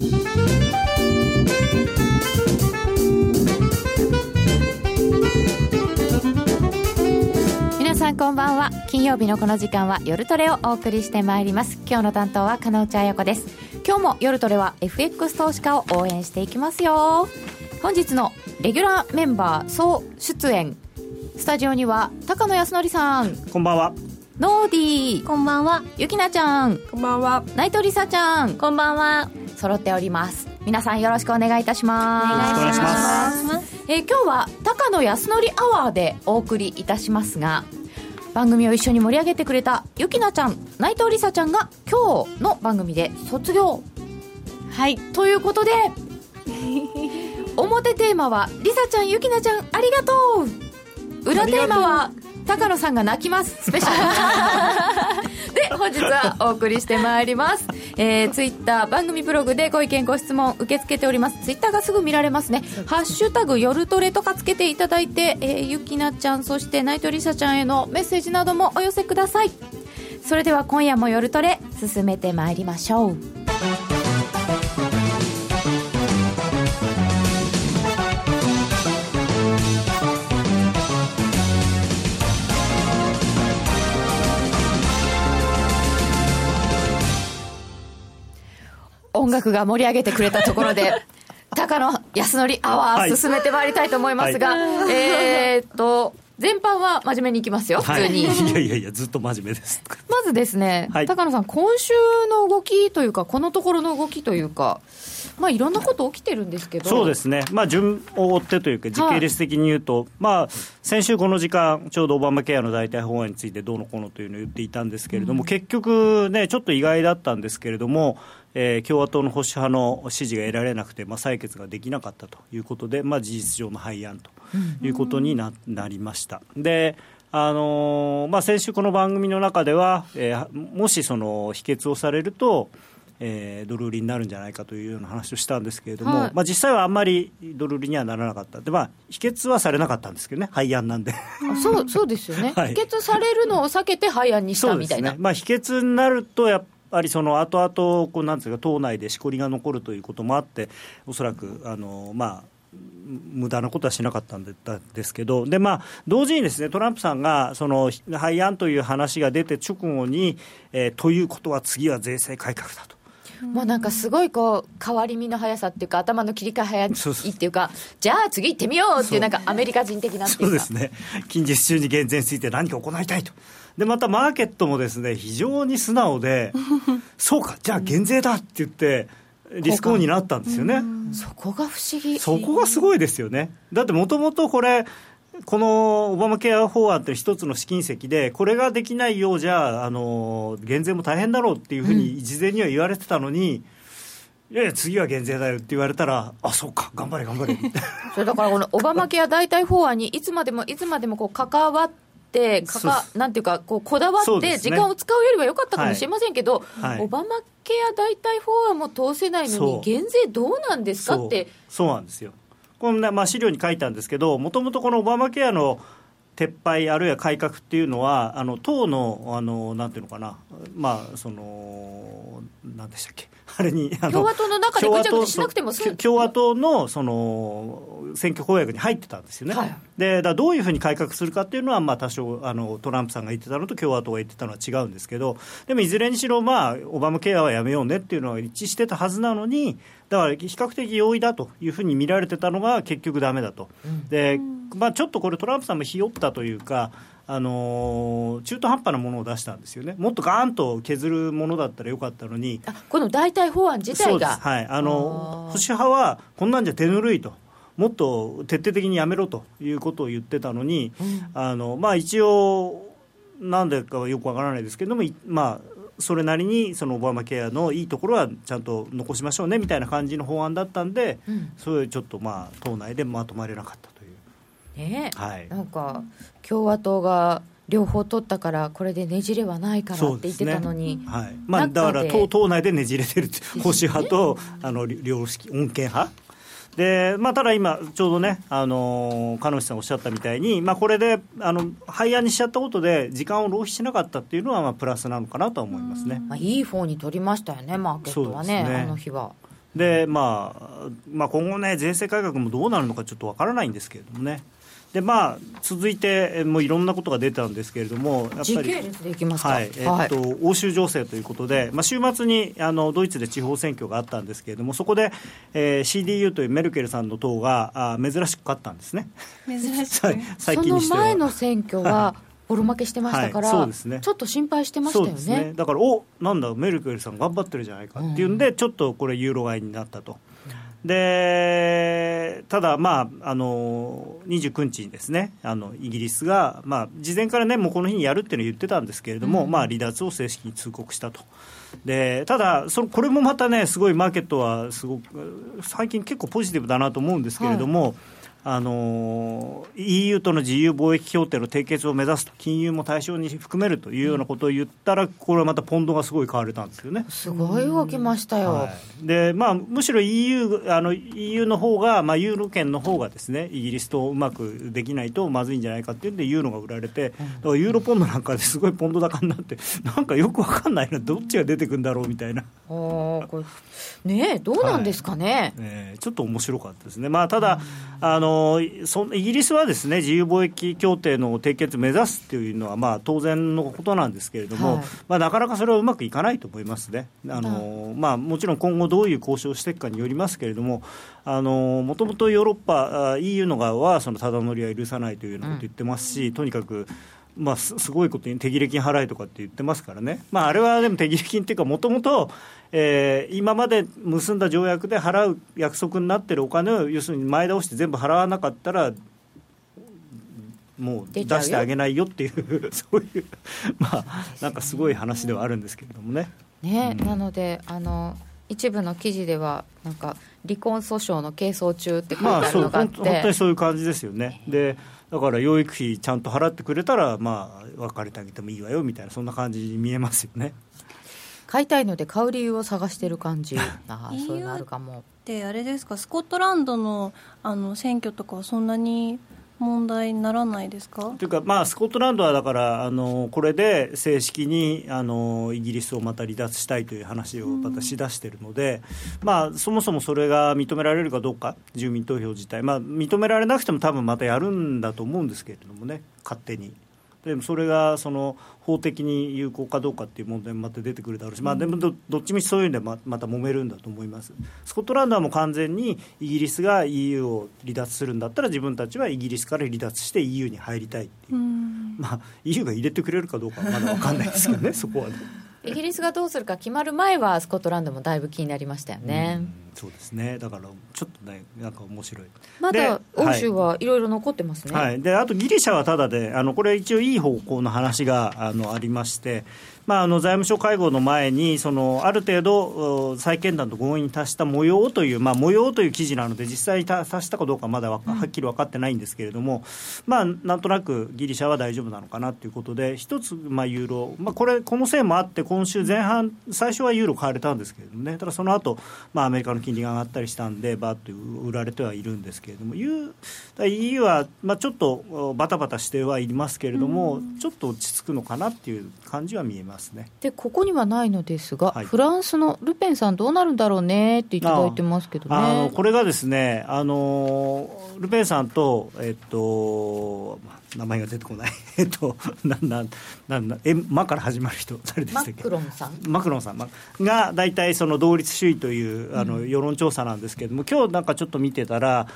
皆さんこんばんは。金曜日のこの時間は夜トレをお送りしてまいります。今日の担当は金内彩子です。今日も夜トレは FX 投資家を応援していきますよ。本日のレギュラーメンバー総出演。スタジオには高野康則さん。こんばんは。ノーディー。こんばんは。ゆきなちゃん。こんばんは。内藤りさちゃん。こんばんは揃っております。皆さんよろしくお願いいたします。お願いします。えー今日は高野康則アワーでお送りいたしますが番組を一緒に盛り上げてくれたゆきなちゃん内藤りさちゃんが今日の番組で卒業。はい。ということで表テーマはりさちゃんゆきなちゃんありがとう。裏テーマは高野さんが泣きます。スペシャル。で本日はお送りしてまいります、えー、ツイッター番組ブログでご意見ご質問受け付けております。ツイッターがすぐ見られますね「ハッシュタグ夜トレ」とかつけていただいて、えー、ゆきなちゃんそして内藤りさちゃんへのメッセージなどもお寄せください。それでは今夜も夜トレ進めてまいりましょう音楽が盛り上げてくれたところで 高野康則アワはい。ー進めてまいりたいと思いますが、えーっと全般は真面目にいきますよ普通に、はい、いやいやいやずっと真面目です。まずですね、はい。高野さん今週の動きというかこのところの動きというかまあいろんなこと起きてるんですけど。そうですね、まあ、順を追ってというか、時系列的に言うと、まあ、先週この時間、ちょうどオバマケアの代替法案についてどうのこうのというのを言っていたんですけれども、結局ね、ちょっと意外だったんですけれども、えー共和党の保守派の支持が得られなくて、まあ、採決ができなかったということで、まあ、事実上の廃案ということにな,、なりました。であのーまあ、先週、この番組の中では、えーもしその否決をされると、えードル売りになるんじゃないかというような話をしたんですけれども、はい。まあ、実際はあんまりドル売りにはならなかったで、まあ、否決はされなかったんですけどね、廃案なんで。あそうそうですよね、はい。否決されるのを避けて廃案にしたみたいな、ね。まあ、否決になると、やっぱりその後々こうなんですか党内でしこりが残るということもあって、おそらくあの、まあ、無駄なことはしなかったんですけど、でまあ、同時にですねトランプさんがその廃案という話が出て直後に、えーということは次は税制改革だと。もうなんかすごいこう変わり身の速さっていうか頭の切り替え早いっていうかじゃあ次行ってみようっていうなんかアメリカ人的なっていうか。そうですね、近日中に減税について何か行いたいと、でまたマーケットもですね非常に素直で、そうか、じゃあ減税だって言って、リスクオンになったんですよね、そこが不思議。そこがすごいですよね、だってもともとこれ、このオバマケア法案って一つの試金石で、これができないようじゃ、あの減税も大変だろうっていうふうに事前には言われてたのに、いやいや、次は減税だよって言われたら、あそうか、頑張れ、頑張れ。それだからこのオバマケア代替法案にいつまでもいつまでもこう関わってかかなんていうかこうこだわって時間を使うよりは良かったかもしれませんけど、はい。オバマケア代替法案も通せないのに減税どうなんですかってそうなんですよこんな、まあ、資料に書いたんですけどもともとこのオバマケアの撤廃あるいは改革っていうのはあの党のあのなんていうのかなまあそのなんでしたっけあれにあの共和党の中でぐちゃぐちゃしなくても共和党のその選挙公約に入ってたんですよね、はい。でだどういうふうに改革するかっていうのは、まあ、多少あのトランプさんが言ってたのと共和党が言ってたのは違うんですけどでもいずれにしろ、まあ、オバマケアはやめようねっていうのは一致してたはずなのにだから比較的容易だというふうに見られてたのが結局だめだと、でまあ、ちょっとこれトランプさんもひよったというかあのー中途半端なものを出したんですよね、もっとガーンと削るものだったらよかったのに、あこの代替法案自体が？はい、あの保守派はこんなんじゃ手ぬるいと、もっと徹底的にやめろということを言ってたのに、あのまあ、一応、なんでかはよくわからないですけれども、いまあ、それなりにそのオバマケアのいいところはちゃんと残しましょうねみたいな感じの法案だったんで、うん。それちょっとまあ党内でまとまれなかったという。ねはい。なんか共和党が両方取ったからこれでねじれはないからって言ってたのに、はい。まあ、だから党党内でねじれてる保守派とあの良識穏健派で、まあ、ただ今、ちょうどね、あのー、鹿野さんおっしゃったみたいに、まあ、これであの廃案にしちゃったことで、時間を浪費しなかったっていうのは、まあ、プラスなのかなとは思いますね。まあ、いい方に取りましたよねマーケットはねねあの日はで、まあ、まあ今後ね、税制改革もどうなるのかちょっとわからないんですけれどもね。でまあ、続いて、もういろんなことが出たんですけれども、やっぱり。はい。えーっと欧州情勢ということで、まあ、週末にあのドイツで地方選挙があったんですけれども、そこで、えー CDU というメルケルさんの党があ珍しく勝ったんですね、珍しはいく。最その近にし前の選挙はボロ負けしてましたから、はい。そうですね。ちょっと心配してましたよそうですね。ね。だから、おなんだ、メルケルさん頑張ってるじゃないかっていうんで、ちょっとこれ、ユーロ買いになったと。でただ、まあ、あの29日にですね。あのイギリスが、まあ、事前から、ね、もうこの日にやるっていうのを言ってたんですけれども、まあ、離脱を正式に通告したと。でただその、これもまたね、すごいマーケットはすごく最近、結構ポジティブだなと思うんですけれども、あの EU との自由貿易協定の締結を目指すと、金融も対象に含めるというようなことを言ったら、これはまたポンドがすごい買われたんですよね。すごい動きましたよ。はいでまあ、むしろ EU, あの EU の方が、まあ、ユーロ圏の方がですねイギリスとうまくできないとまずいんじゃないかっていうんで、ユーロが売られて、だからユーロポンドなんかですごいポンド高になって、なんかよくわかんないな、どっちが出てくるんだろうみたいな。これねえどうなんですかね、えーちょっと面白かったですね、まあ、ただ、あのそイギリスはですね自由貿易協定の締結を目指すっていうのは、まあ、当然のことなんですけれども、はい。まあ、なかなかそれはうまくいかないと思いますね、あ。のまあ、もちろん今後どういう交渉をしていくかによりますけれども、もともとヨーロッパ、あ EU の側はそのただ乗りは許さないというようなことを言ってますし、とにかく。まあ、すすごいことに手切れ金払えとかって言ってますからね、まあ、あれはでも手切れ金っていうか、もともと今まで結んだ条約で払う約束になってるお金を、要するに前倒して全部払わなかったら、もう出してあげないよっていう、そういう、まあ、なんかすごい話ではあるんですけれどもね。ね、うんなのであの一部の記事ではなんか離婚訴訟の係争中って書いてまあ、るのがあっ本当本当て、にそういう感じですよね。でだから養育費ちゃんと払ってくれたら、まあ、別れてあげてもいいわよみたいな、そんな感じに見えますよね。買いたいので買う理由を探してる感じ。あそういうのあるかも。であれですか？スコットランドのあの選挙とかはそんなに問題にならないですか？というか、まあ、スコットランドはだからあのこれで正式にあのイギリスをまた離脱したいという話をまたしだしているので、まあ、そもそもそれが認められるかどうか住民投票自体、まあ、認められなくても多分またやるんだと思うんですけれどもね勝手に。でもそれがその法的に有効かどうかっていう問題もまた出てくるだろうし、まあ、でもどどっちみちそういうんでままた揉めるんだと思います、スコットランドはもう完全にイギリスが EU を離脱するんだったら、自分たちはイギリスから離脱して EU に入りたいっていう。う、ん。まあ、EU が入れてくれるかどうかはまだ分かんないですけどね、そこはね。イギリスがどうするか決まる前はスコットランドもだいぶ気になりましたよね、うんそうですね。だからちょっとねなんか面白い。まだで欧州はい。ろいろ残ってますね、はい、であとギリシャはただで、あのこれ、一応いい方向の話があのありまして、まあ、あの財務省会合の前に、そのある程度、お債権団と合意に達した模様という、まあ、模様という記事なので、実際に達達したかどうかまだはっきり分かってないんですけれども、まあ、なんとなくギリシャは大丈夫なのかなということで、一つ、まあ、ユーロ、まあ、これ、このせいもあって、今週前半、最初はユーロ買われたんですけれどもね、ただその後、まあアメリカの金利が上がったりしたんで、バーッと売られてはいるんですけれども、ユー EU は、まあ、ちょっとおバタバタしてはいますけれども、ちょっと落ち着くのかなっていう感じは見えますね。でここにはないのですが、はい。フランスのルペンさんどうなるんだろうねっていただいてますけどあのねこれがですね、あのルペンさんと、えっと、名前が出てこない、えっと、なんなんなんなんえ、マから始まる人、誰でしマたっけ？ックロンさん。マクロンさん。まが大体その同率首位というあの世論調査なんですけれども、今日なんかちょっと見てたら、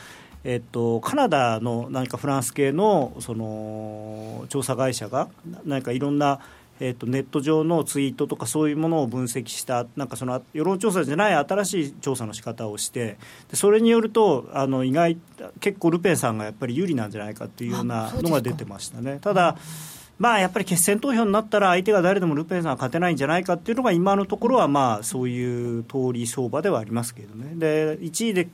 えっと、カナダの何かフランス系のその調査会社が、何かいろんな、えっと、ネット上のツイートとかそういうものを分析した、なんかその世論調査じゃない新しい調査の仕方をして、でそれによるとあの意外、結構ルペンさんがやっぱり有利なんじゃないかっていうようあなのが出てましたね。ただまあ、やっぱり決選投票になったら相手が誰でもルペンさんは勝てないんじゃないかっていうのが今のところはまあそういう通り相場ではありますけどねで1位で、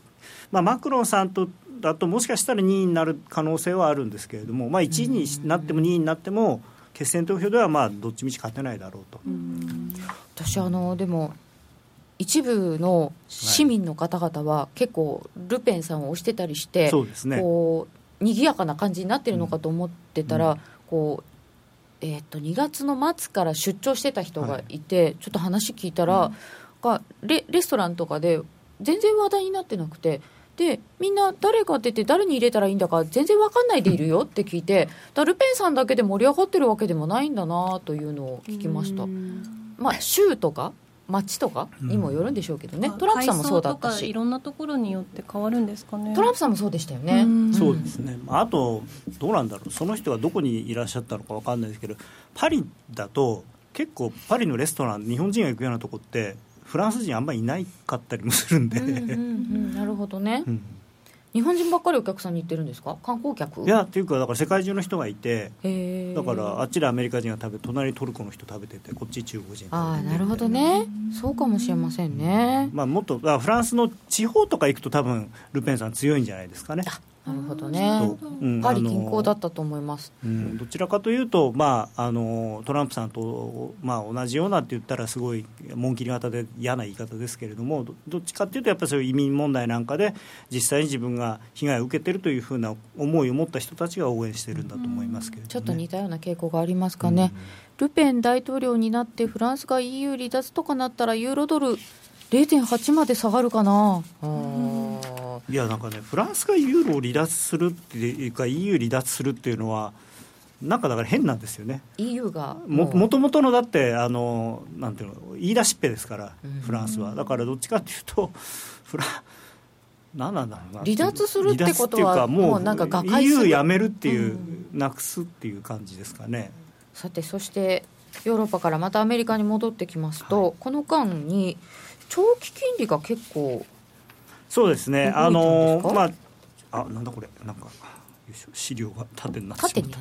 まあ、マクロンさんとだともしかしたら2位になる可能性はあるんですけれども、まあ、1位になっても2位になっても決選投票ではまあどっちみち勝てないだろうと。私あのでも一部の市民の方々は結構ルペンさんを推してたりして、そうですね。こう賑やかな感じになってるのかと思ってたら、うん。こうえー、と2月の末から出張してた人がい。て、ちょっと話聞いたら、がレレストランとかで全然話題になってなくてでみんな誰が出て誰に入れたらいいんだか全然分かんないでいるよって聞いてだルペンさんだけで盛り上がってるわけでもないんだなというのを聞きました。まあ州とか町とかにもよるんでしょうけどね、トランプさんもそうだったし。いろんなところによって変わるんですかね。トランプさんもそうでしたよね、そうですね。あとどうなんだろう。その人がどこにいらっしゃったのか分かんないですけどパリだと結構パリのレストラン日本人が行くようなとこってフランス人あんまりいないかったりもするんで、うんうんうん、なるほどね、うん。日本人ばっかりお客さんに行ってるんですか？観光客？いやっていうかだから世界中の人がいてだからあっちでアメリカ人が食べ隣トルコの人食べててこっち中国人ああな。るほどね。そうかもしれませんね、まあ、もっとフランスの地方とか行くと多分ルペンさん強いんじゃないですかねなるほどね、うん、パリ近郊だったと思います、うん、どちらかというと、まあ、あのトランプさんと、まあ、同じようなって言ったらすごい紋切り型で嫌な言い方ですけれどもどっちかというとやっぱりそういう移民問題なんかで実際に自分が被害を受けているというふうな思いを持った人たちが応援してるんだと思いますけれど、ね、ちょっと似たような傾向がありますかね、うん、ルペン大統領になってフランスが EU 離脱とかなったらユーロドル0.8まで下がるかな。いやなんかねフランスがユーロを離脱するっていうか EU 離脱するっていうのはなんかだから変なんですよね。EU がももともとのだってあのなんていうの言い出しっぺですからフランスは。だからどっちかっていうとフラ何なんだろうな。離脱するってことはもうなんか瓦解 EU やめるっていう、うん、なくすっていう感じですかね。さてそしてヨーロッパからまたアメリカに戻ってきますと、はい、この間に長期金利が結構そうですね。あのまああなんだこれ。なんか資料が縦になってしまった。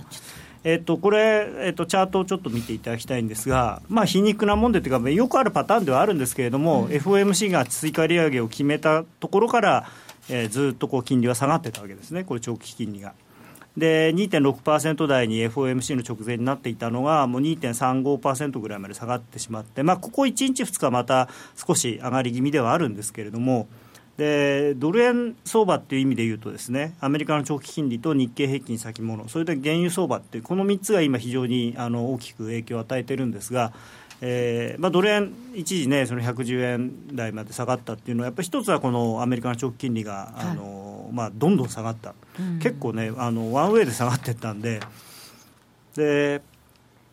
えっと、これ、えっと、チャートをちょっと見ていただきたいんですが、まあ、皮肉なもんでというか、よくあるパターンではあるんですけれども、うん、FOMC が追加利上げを決めたところから、えー、ずっとこう金利は下がってたわけですね、これ、長期金利が。で2.6%台に FOMC の直前になっていたのがもう2.35%ぐらいまで下がってしまって、まあ、ここ1日、2日また少し上がり気味ではあるんですけれどもでドル円相場っていう意味で言うとですねアメリカの長期金利と日経平均先物それで原油相場ってこの3つが今非常にあの大きく影響を与えてるんですがえーまあ、ドル円、一時ね、その110円台まで下がったっていうのは、やっぱり一つはこのアメリカの長期金利が、あのまあ、どんどん下がった、うん、結構ねあの、ワンウェイで下がっていったんで、で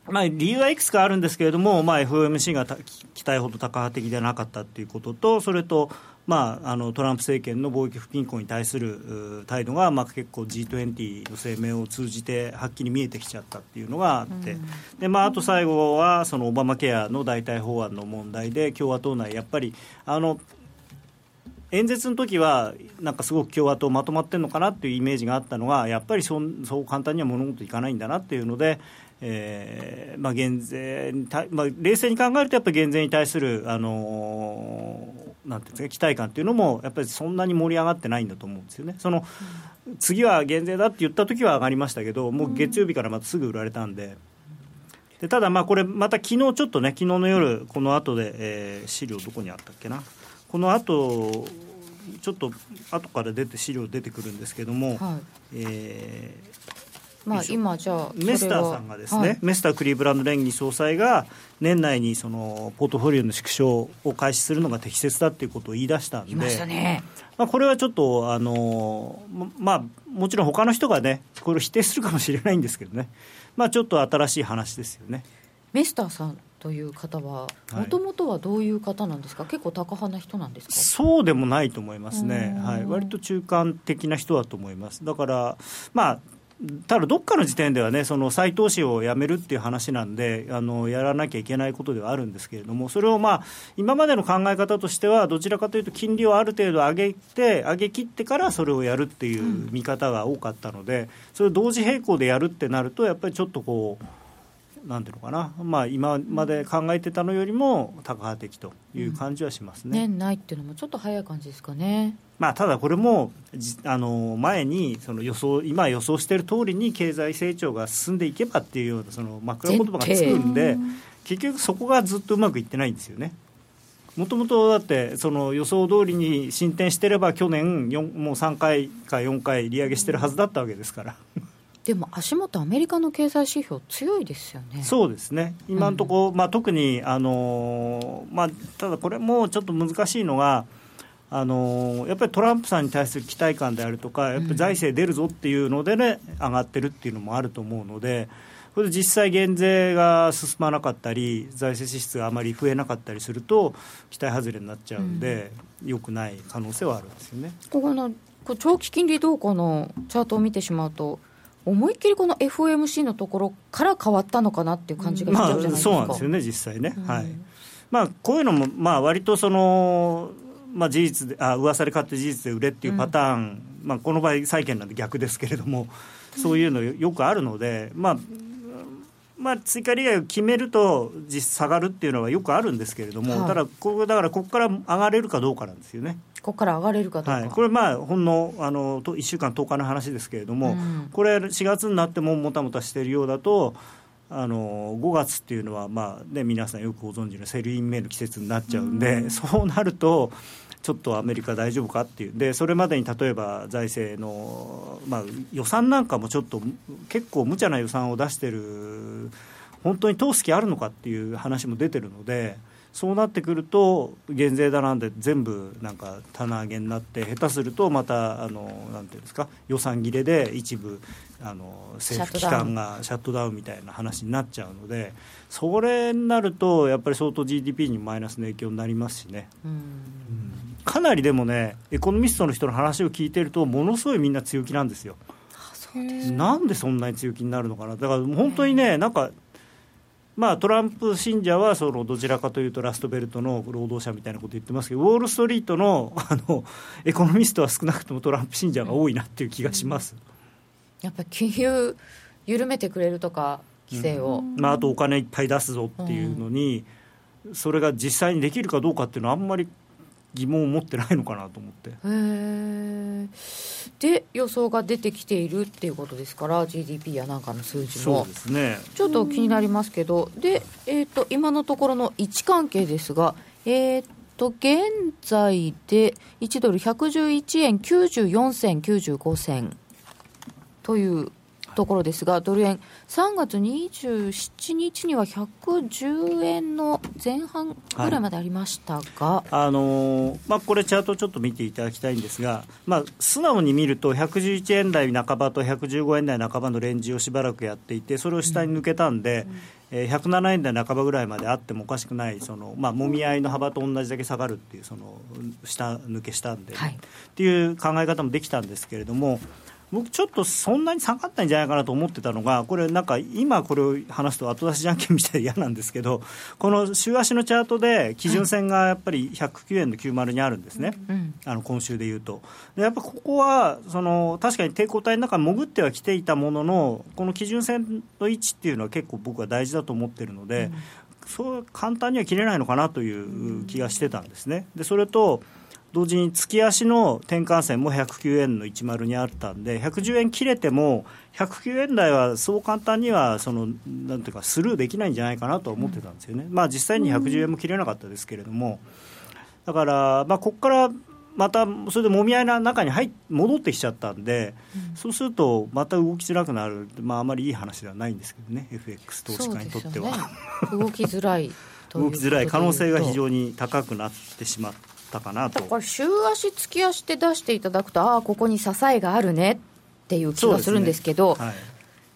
まあ、理由はいくつかあるんですけれども、まあ、FOMC が期待ほど高波的ではなかったということと、それと、まあ、あのトランプ政権の貿易不均衡に対する態度が、まあ、結構 G20 の声明を通じてはっきり見えてきちゃったっていうのがあって、うん、でまあ、あと最後はそのオバマケアの代替法案の問題で共和党内やっぱりあの演説の時はなんかすごく共和党まとまってるのかなっていうイメージがあったのがやっぱりそそう簡単には物事いかないんだなっていうので、えーまあ、減税にまあ、冷静に考えるとやっぱり減税に対する、あのー、なんていうんですか期待感っていうのもやっぱりそんなに盛り上がってないんだと思うんですよね。その、うん、次は減税だって言った時は上がりましたけどもう月曜日からまたすぐ売られたんで。でただ、まあこれまた昨日ちょっとね昨日の夜この後で、えー、資料どこにあったっけなこの後ちょっと後から出て資料出てくるんですけども、はい、えー、まあ、今じゃあメスターさんがですね、はい、メスタークリーブランド連議総裁が年内にそのポートフォリオの縮小を開始するのが適切だっていうことを言い出したんで、ね、まあ、これはちょっとあのまあもちろん他の人がねこれを否定するかもしれないんですけどね。まあちょっと新しい話ですよね。メスターさんという方はもともとはどういう方なんですか、はい、結構高派な人なんですか？そうでもないと思いますね、はい、割と中間的な人だと思います。だからまあただどっかの時点ではね、その再投資をやめるっていう話なんで、あのやらなきゃいけないことではあるんですけれども、それをまあ今までの考え方としては、どちらかというと、金利をある程度上げて、上げ切ってからそれをやるっていう見方が多かったので、それを同時並行でやるってなると、やっぱりちょっとこう。なんていうのかな、まあ、今まで考えてたのよりも高派的という感じはしますね、うん、年内っていうのもちょっと早い感じですかね。まあ、ただこれもあの前にその予想今予想している通りに経済成長が進んでいけばっていうようなその枕言葉がつくんで結局そこがずっとうまくいってないんですよね。もともとだってその予想通りに進展してれば去年もう3回か4回利上げしてるはずだったわけですから。でも足元、アメリカの経済指標、強いですよねそうですね、今のところ、うん、まあ、特に、あのまあ、ただこれもちょっと難しいのが、あのやっぱりトランプさんに対する期待感であるとか、やっぱり財政出るぞっていうのでね、上がってるっていうのもあると思うので、これで実際、減税が進まなかったり、財政支出があまり増えなかったりすると、期待外れになっちゃうんで、よ、くない可能性はあるんですよね。ここのこ長期金利動向のチャートを見てしまうと、思いっきりこの FOMC のところから変わったのかなっていう感じがしちゃうじゃないですか、まあ、そうなんですよね、実際ね。はい。まあ、こういうのも、まあ割とそのまあ、事実であ噂で買って事実で売れっていうパターン、うん、まあ、この場合債券なんで逆ですけれどもそういうのよくあるので、まあまあ、追加利害を決めると実下がるっていうのはよくあるんですけれども、はい、ただこだからここから上がれるかどうかなんですよね。ここから上がれるかどうか、はい、これまあほんのあの1週間10日の話ですけれども、うん、これ4月になってももたもたしているようだとあの5月っていうのは、まあね、皆さんよくご存知の Sell in May の季節になっちゃうんで、うん、そうなるとちょっとアメリカ大丈夫かっていうでそれまでに例えば財政の、まあ、予算なんかもちょっと結構無茶な予算を出してる本当に通す気あるのかっていう話も出てるので。そうなってくると減税だなんで全部なんか棚上げになって下手するとまたあのなんていうんですか予算切れで一部あの政府機関がシャットダウンみたいな話になっちゃうのでそれになるとやっぱり相当 GDP にマイナスの影響になりますしね。うんかなりでもねエコノミストの人の話を聞いてるとものすごいみんな強気なんですよ。なんでそんなに強気になるのかな。だから本当にねなんかまあ、トランプ信者はそのどちらかというとラストベルトの労働者みたいなこと言ってますけどウォール・ストリートのあのエコノミストは少なくともトランプ信者が多いなっていう気がします、やっぱり金融緩めてくれるとか規制を、うん、まあ、あとお金いっぱい出すぞっていうのに、うん、それが実際にできるかどうかっていうのはあんまり疑問を持ってないのかなと思って。で予想が出てきているっていうことですから GDP やなんかの数字も。そうですね。ちょっと気になりますけど。で、えーと、今のところの位置関係ですがえーと現在で1ドル111円94銭95銭というところですが、ドル円、3月27日には110円の前半ぐらいまでありましたが、はい、あのー、まあ、これ、チャートちょっと見ていただきたいんですが、まあ、素直に見ると、111円台半ばと115円台半ばのレンジをしばらくやっていて、それを下に抜けたんで、うん。えー、107円台半ばぐらいまであってもおかしくないその、まあ、もみ合いの幅と同じだけ下がるっていうその下抜けしたんで、はい、っていう考え方もできたんですけれども僕ちょっとそんなに下がったんじゃないかなと思ってたのがこれなんか今これを話すと後出しじゃんけんみたいで嫌なんですけどこの週足のチャートで基準線がやっぱり109円の90にあるんですね、あの今週でいうと。でやっぱここはその確かに抵抗体の中に潜ってはきていたもののこの基準線の位置っていうのは結構僕は大事だと思ってるので、そう簡単には切れないのかなという気がしてたんですね。でそれと同時に月足の転換線も109円の10にあったんで110円切れても109円台はそう簡単にはそのなんていうかスルーできないんじゃないかなと思ってたんですよね、まあ実際に110円も切れなかったですけれども。だからまあここからまたそれでもみ合いの中に入戻ってきちゃったんで、うん、そうするとまた動きづらくなる、まあ、あまりいい話ではないんですけどね。FX 投資家にとっては、ね、動きづらい 動きづらい。可能性が非常に高くなってしまってったかなと。これ週足月足で出していただくとああここに支えがあるねっていう気がするんですけど、ね。はい、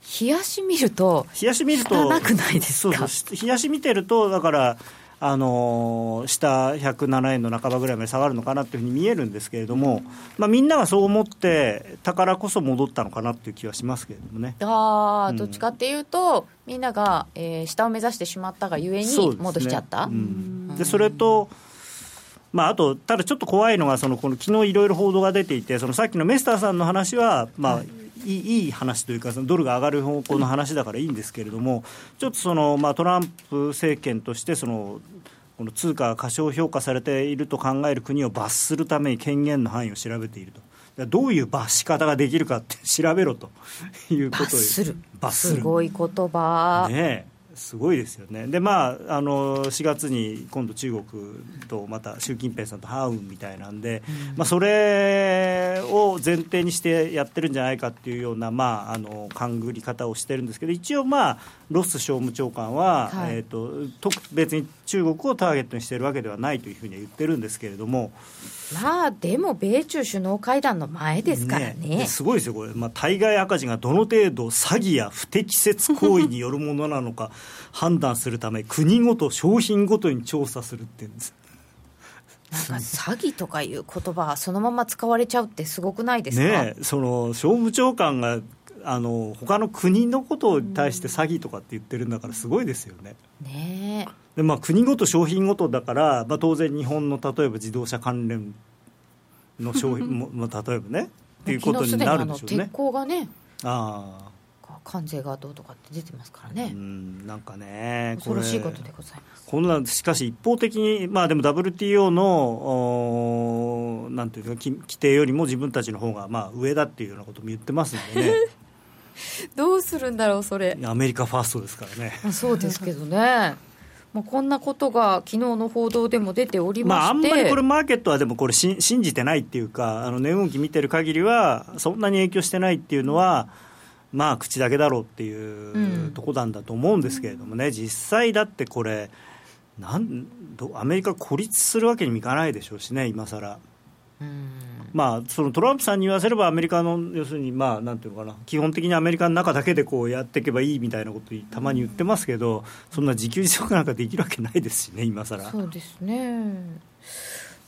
日足見ると日足見ると汚くないですか？日足見てるとだからあのー、下107円の半ばぐらいまで下がるのかなというふうに見えるんですけれども、まあ、みんながそう思ってたからこそ戻ったのかなっていう気はしますけれどもね。あ、うん、どっちかっていうとみんなが、えー、下を目指してしまったがゆえに戻しちゃった。そで、ねうん、それとまあ、あと、ただちょっと怖いのが、そのこの昨日いろいろ報道が出ていて、そのさっきのメスターさんの話は、まあ、はい。いいいい話というか、そのドルが上がる方向の話だからいいんですけれども、ちょっとその、まあ、トランプ政権としてその、この通貨が過小評価されていると考える国を罰するために権限の範囲を調べていると。どういう罰し方ができるかって調べろということを罰する。罰する。すごい言葉。ねすごいですよね、でまあ、あの4月に今度、中国とまた習近平さんと会うみたいなんで、うん、まあ、それを前提にしてやってるんじゃないかっていうような、まあ、あの勘ぐり方をしてるんですけど、一応、まあ、ロス商務長官は、はい、えーと、と別に中国をターゲットにしているわけではないというふうには言ってるんですけれども。まあでも米中首脳会談の前ですからね、ね、すごいですよ、これ、まあ、対外赤字がどの程度、詐欺や不適切行為によるものなのか判断するため、国ごと、商品ごとに調査するっていうんです。なんか詐欺とかいう言葉そのまま使われちゃうってすごくないですか、ね、その商務長官があの他の国のことに対して詐欺とかって言ってるんだからすごいですよね。ねでまあ、国ごと商品ごとだから、まあ、当然日本の例えば自動車関連の商品も、まあ、例えばねっていうことになるんでしょうね。鉄鋼がねあ関税がどうとかって出てますからね、うんなんかね、恐ろしいことでございますこんなしかし、一方的に、まあ、でも WTO のなんていうか規定よりも自分たちの方がまが上だっていうようなことも言ってますんでね。どうするんだろう、それ。アメリカファーストですからね。そうですけどね。まあ、こんなことが昨日の報道でも出ておりまして、まあ、あんまりこれ、マーケットはでもこれし、信じてないっていうか、あの値動き見てる限りは、そんなに影響してないっていうのは、まあ、口だけだろうっていうとこなんだと思うんですけれどもね、うん、実際だってこれなんアメリカ孤立するわけにもいかないでしょうしね、今更。うんまあ、そのトランプさんに言わせれば、アメリカの要するに、まあ、なんていうのかな、基本的にアメリカの中だけでこうやっていけばいいみたいなことたまに言ってますけど、そんな自給自足なんかできるわけないですしね、今更。そうですね。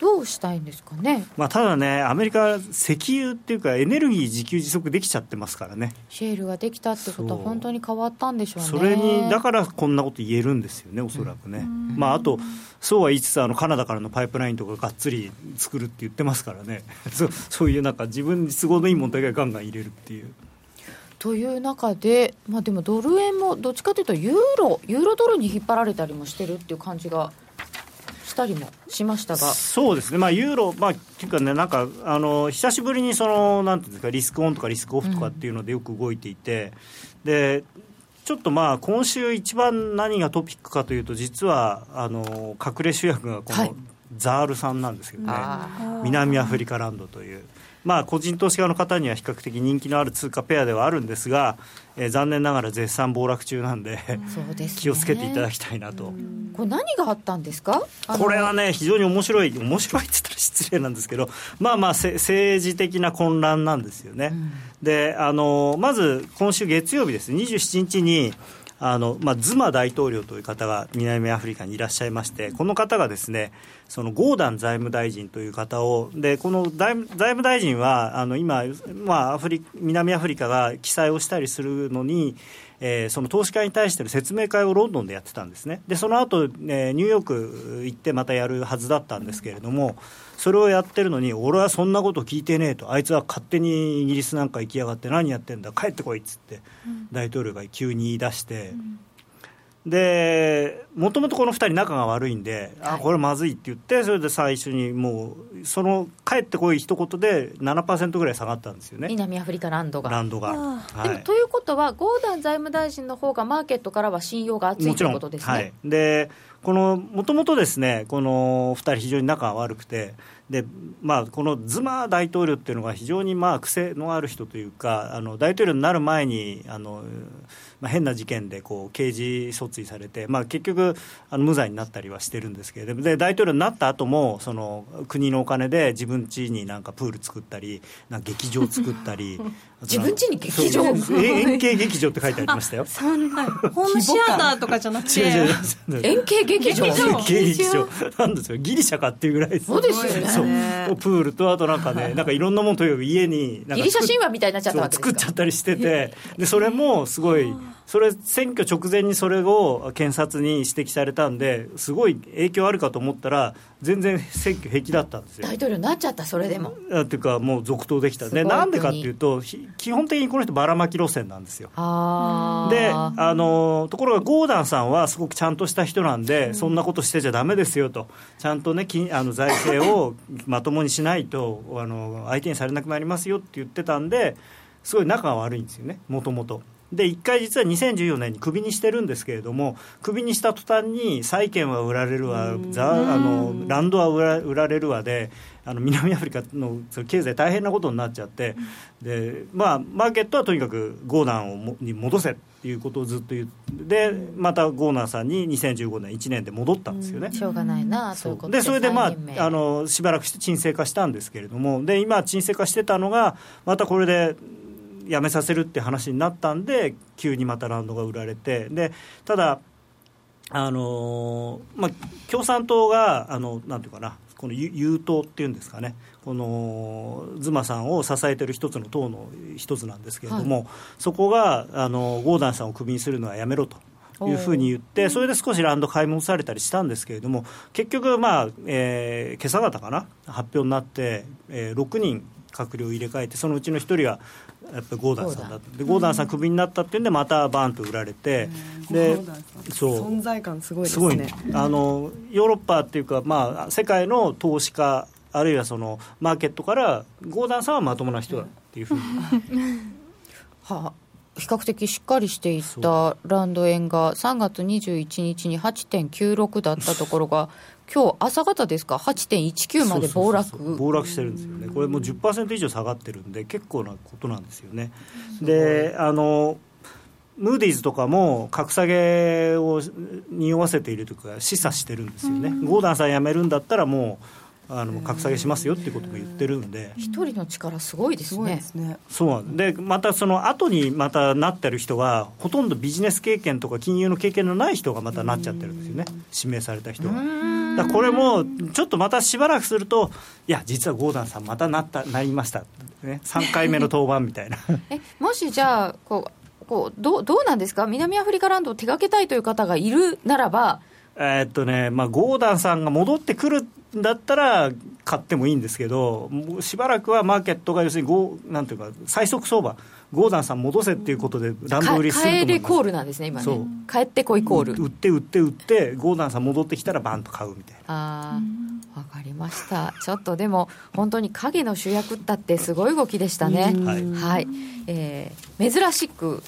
どうしたいんですかね、まあ、ただね、アメリカ、石油っていうか、エネルギー自給自足できちゃってますからね。シェールができたってことは、本当に変わったんでしょうねそれに、だからこんなこと言えるんですよね、おそらくね。まあ、あとそうは言いつつあのカナダからのパイプラインとかがっつり作るって言ってますからね そそういうなんか自分に都合のいい問題がガンガン入れるっていう。という中で、まあ、でもドル円もどっちかというとユーロユーロドルに引っ張られたりもしてるっていう感じがしたりもしましたが。そうですね、まあ、ユーロ、まあ、っていうかね、なんかあの久しぶりにそのなんていうんですかリスクオンとかリスクオフとかっていうのでよく動いていて、うん、でちょっとまあ今週一番何がトピックかというと実はあの隠れ主役がこのザールさんなんですけどね、はい、南アフリカランドという。まあ、個人投資家の方には比較的人気のある通貨ペアではあるんですが、えー、残念ながら絶賛暴落中なんで、ね、気をつけていただきたいなと。これ何があったんですか？これはね非常に面白い面白いって言ったら失礼なんですけどまあまあ政治的な混乱なんですよね、うん、であのまず今週月曜日です。27日にあの、まあ、ズマ大統領という方が南アフリカにいらっしゃいまして、この方がですね、そのゴーダン財務大臣という方を、でこの財務大臣は、あの今、まあ、アフリ南アフリカが記載をしたりするのに、えー、その投資家に対しての説明会をロンドンでやってたんですね、でその後、えー、ニューヨーク行ってまたやるはずだったんですけれども、それをやってるのに、俺はそんなこと聞いてねえと、あいつは勝手にイギリスなんか行きやがって、何やってんだ、帰ってこいっつって、大統領が急に言い出して。うん。でもともとこの2人仲が悪いんで、はい、あこれまずいって言ってそれで最初にもうその帰ってこい一言で7%ぐらい下がったんですよね。南アフリカランドが。ランドが、はい、でもということはゴーダン財務大臣の方がマーケットからは信用が厚いということですね。はい、でこのもともとですねこの2人非常に仲悪くてでまあ、このズマ大統領っていうのが非常にまあ癖のある人というかあの大統領になる前にあのまあ、変な事件でこう刑事訴追されて、まあ、結局あの無罪になったりはしてるんですけれどもで大統領になった後もそも国のお金で自分家になんかプール作ったりなんか劇場作ったり 自分家に劇場円形劇場って書いてありましたよ。そんなホームシアターとかじゃなくて。円形劇場。円形劇場なんですよ。ギリシャかっていうぐらいそうですよねプールとあとなんかね なんかいろんなものという家にギリシャ神話みたいになっちゃったわけ作っちゃったりしててでそれもすごいそれ選挙直前にそれを検察に指摘されたんですごい影響あるかと思ったら全然選挙平気だったんですよ。大統領になっちゃったそれでも。っていうかもう続投できたでなんでかっていうと基本的にこの人ばらまき路線なんですよ。であのところがゴーダンさんはすごくちゃんとした人なんで、うん、そんなことしてちゃだめですよと。ちゃんとねあの財政をまともにしないとあの相手にされなくなりますよって言ってたんですごい仲が悪いんですよねもともと。で1回実は2014年にクビにしてるんですけれどもクビにした途端に債券は売られるわザあのランドは売ら売られるわであの南アフリカの経済大変なことになっちゃって、でまあ、マーケットはとにかくゴーナンをもに戻せっていうことをずっと言ってでまたゴーナンさんに2015年1年で戻ったんですよね。しょうがないなそう。いうことでそれで、まあ、あのしばらくして沈静化したんですけれどもで今沈静化してたのがまたこれでやめさせるって話になったんで急にまたランドが売られてでただあのまあ、共産党があのなんていうかなこの優党っていうんですかねこの妻さんを支えてる一つの党の一つなんですけれども、はい、そこがあのゴーダンさんをクビにするのはやめろと。いうふうに言って、それで少しランド買い戻されたりしたんですけれども、結局、まあえー、今朝方かな、発表になって、えー、6人閣僚入れ替えて、そのうちの1人がやっぱりゴーダンさんだでゴーダンさんクビになったっていうんでまたバーンと売られて、でそう存在感すごいですね。あのヨーロッパっていうか、まあ、世界の投資家あるいはそのマーケットからゴーダンさんはまともな人だっていうふうに、はあ比較的しっかりしていったランド円が3月21日に8.96だったところが今日朝方ですか、8.19まで暴落。暴落してるんですよね、これもう10%以上下がってるんで、結構なことなんですよね。であのムーディーズとかも格下げを匂わせているというか示唆してるんですよね、ゴーダンさん辞めるんだったらもうあの格下げしますよっていうことも言ってるんで。一人の力すごいですね。そう。でまたその後にまたなってる人はほとんどビジネス経験とか金融の経験のない人がまたなっちゃってるんですよね。指名された人はだこれもちょっとまたしばらくするといや実はゴーダンさんまたなったなりました、ね、3回目の登板みたいな。えもしじゃあこうこうどうどうなんですか？南アフリカランドを手掛けたいという方がいるならば。えー、っとね、まあ、ゴーダンさんが戻ってくるだったら買ってもいいんですけど、しばらくはマーケットが要するにゴー、なんていうか、最速相場、ゴーダンさん戻せっていうことで、ランド売りすると思い帰れコールなんですね、今ね、帰ってこいコール。売って売って売って、ゴーダンさん戻ってきたら、バンと買うみたいな。あわかりました、ちょっとでも、本当に影の主役ったって、すごい動きでしたね。はい、はい、えー、珍しく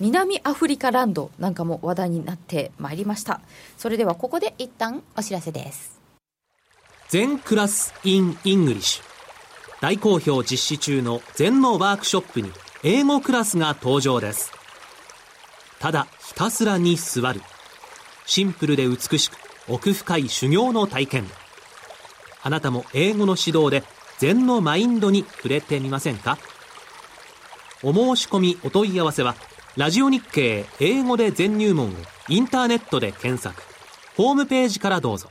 南アフリカランドなんかも話題になってまいりました。それではここで一旦お知らせです禅 class in English 大好評実施中の禅のワークショップに英語クラスが登場です。ただひたすらに座る。シンプルで美しく奥深い修行の体験。あなたも英語の指導で禅のマインドに触れてみませんか？お申し込みお問い合わせはラジオ日経英語で全入門をインターネットで検索。ホームページからどうぞ。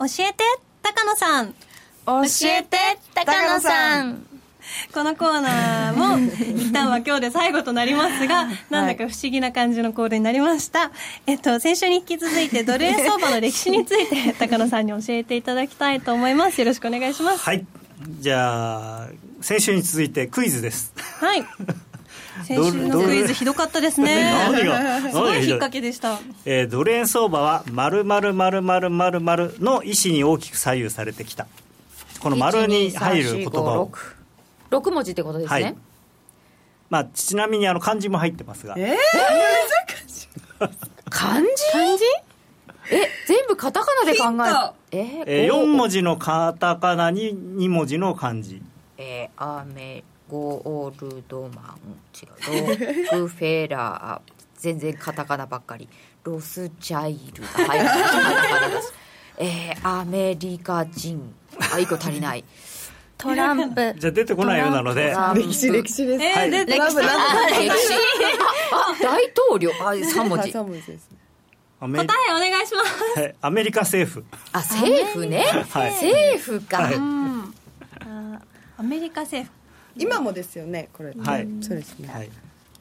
教えて高野さん教えて高野さんこのコーナーも 一旦は今日で最後となりますが、なんだか不思議な感じのコールになりました。えっと、先週に引き続いてドル円相場の歴史について 高野さんに教えていただきたいと思います。よろしくお願いします。はい。じゃあ、先週に続いてクイズですはい 先週のクイズひどかったですね。何が？すごい引っ掛けでした、えー、ドル円相場は〇〇〇〇〇〇の意思に大きく左右されてきた。この丸に入る言葉を。6文字ってことですね、はい、まあちなみにあの漢字も入ってますが。えー、漢字？漢字？え全部カタカナで考えええー、4文字のカタカナに2文字の漢字。えー、アメゴールドマン。違う。ロックフェラー。全然カタカナばっかり。ロスチャイルはいカタカナです。えー、アメリカ人。あ一個足りない。トランプ。じゃ出てこないようなので。歴史歴史です、えー、はい、歴史。歴史。あ大統領。あ三文字。三文字です答えお願いします。アメリカ政府。あ、政府ね。はい、政府か。はい、アメリカ政府今もですよねこれ。はい。そうですね、はい。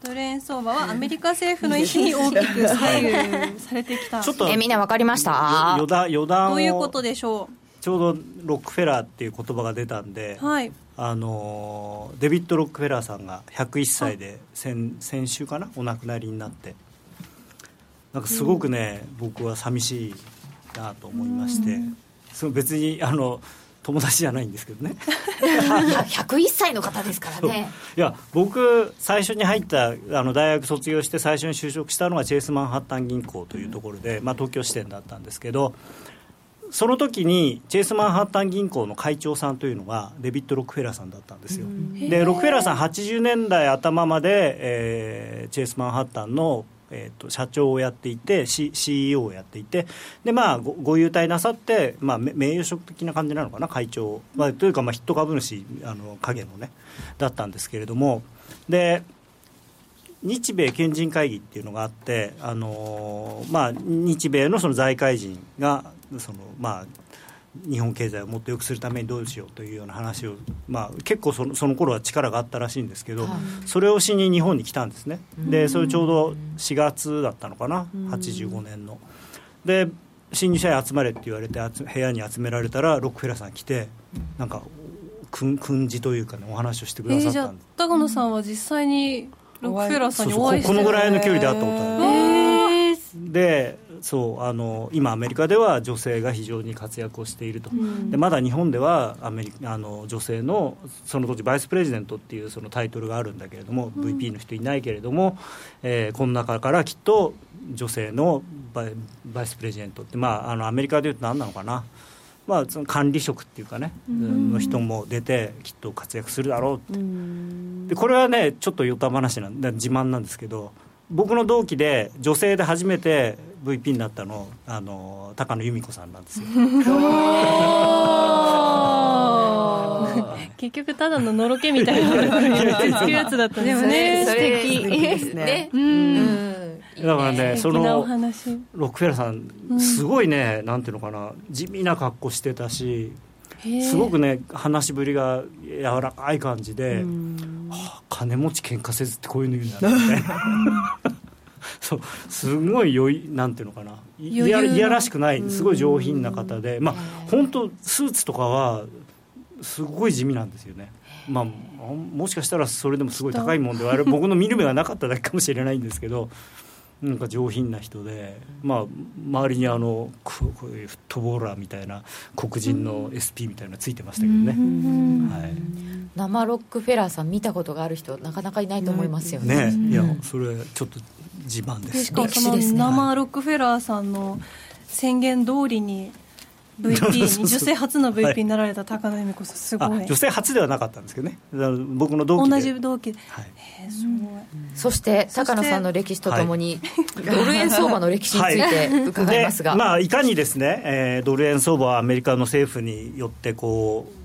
ドル円相場はアメリカ政府の意思に大きく左右されてきた。ちょっとえみんな分かりました？余談余談をどういうことでしょちょうどロックフェラーっていう言葉が出たんで、うはい。あのデビッド・ロックフェラーさんが101歳で先先週かな？お亡くなりになって。なんかすごくね、僕は寂しいなと思いまして、その別にあの友達じゃないんですけどね。101歳の方ですからね。いや僕最初に入ったあの大学卒業して最初に就職したのがチェイスマンハッタン銀行というところで、まあ、東京支店だったんですけどその時にチェイスマンハッタン銀行の会長さんというのがデビッド・ロックフェラーさんだったんですよ。でロックフェラーさん80年代頭まで、えーチェイスマンハッタンのえー、と社長をやっていて、C、CEO をやっていてで、まあ、ごご優待なさって、まあ、名誉職的な感じなのかな会長、まあ、というか、まあ、ヒット株主あの影のねだったんですけれども。で日米賢人会議っていうのがあって、あのーまあ、日米のその財界人がその、まあ、日本経済をもっと良くするためにどうしようというような話を、まあ、結構そのその頃は力があったらしいんですけど、それをしに日本に来たんですね。でそれちょうど4月だったのかな？85年の。で新入社員集まれって言われて集部屋に集められたらロックフェラーさん来てなんか訓訓示というかねお話をしてくえー、じゃあださったんです。高野さんは実際にロックフェラーさんにお会いして。ここのぐらいの距離で会ったことあるえー。でそうあの今、アメリカでは女性が非常に活躍をしていると、でまだ日本ではアメリあの女性のその当時バイスプレジデントっていうそのタイトルがあるんだけれども、VP の人いないけれども、えーこの中からきっと女性のバイバイスプレジデントって、まあ、あのアメリカでいうと何なのかな。まあ、その管理職っていうかね、の人も出てきっと活躍するだろうって。でこれはねちょっと与太話なんで自慢なんですけど僕の同期で女性で初めて VP になったのあの高野由美子さんなんですよ。結局ただののろけみたいなところにつくやつだったんですね。素敵。ですね。ね。うん。だからねその話。ロックフェラーさんすごいね、なんていうのかな地味な格好してたしすごくね話しぶりが柔らかい感じで、はあ金持ち喧嘩せずってこういうの言うんだなみたいなそうすごい良いなんていうのかな。いいやいやらしくない。すごい上品な方で。まあ本当スーツとかはすごい地味なんですよね。まあもしかしたらそれでもすごい高いもんではある。僕の見る目がなかっただけかもしれないんですけどなんか上品な人で、まあ、周りにあのここういうフットボーラーみたいな黒人の SP みたいなのついてましたけどね、はい、生ロックフェラーさん見たことがある人なかなかいないと思いますよね。ねいやそれちょっと自慢です。しかも生ロックフェラーさんの宣言通りに VP に女性初の VP になられた高野由美子さんすごい。あ女性初ではなかったんですけどね。僕の同期で。同じ同期で。はい。えーすごい。そして高野さんの歴史とともに、ドル円相場の歴史について伺いますが、でまあ、いかにですね、えードル円相場はアメリカの政府によってこう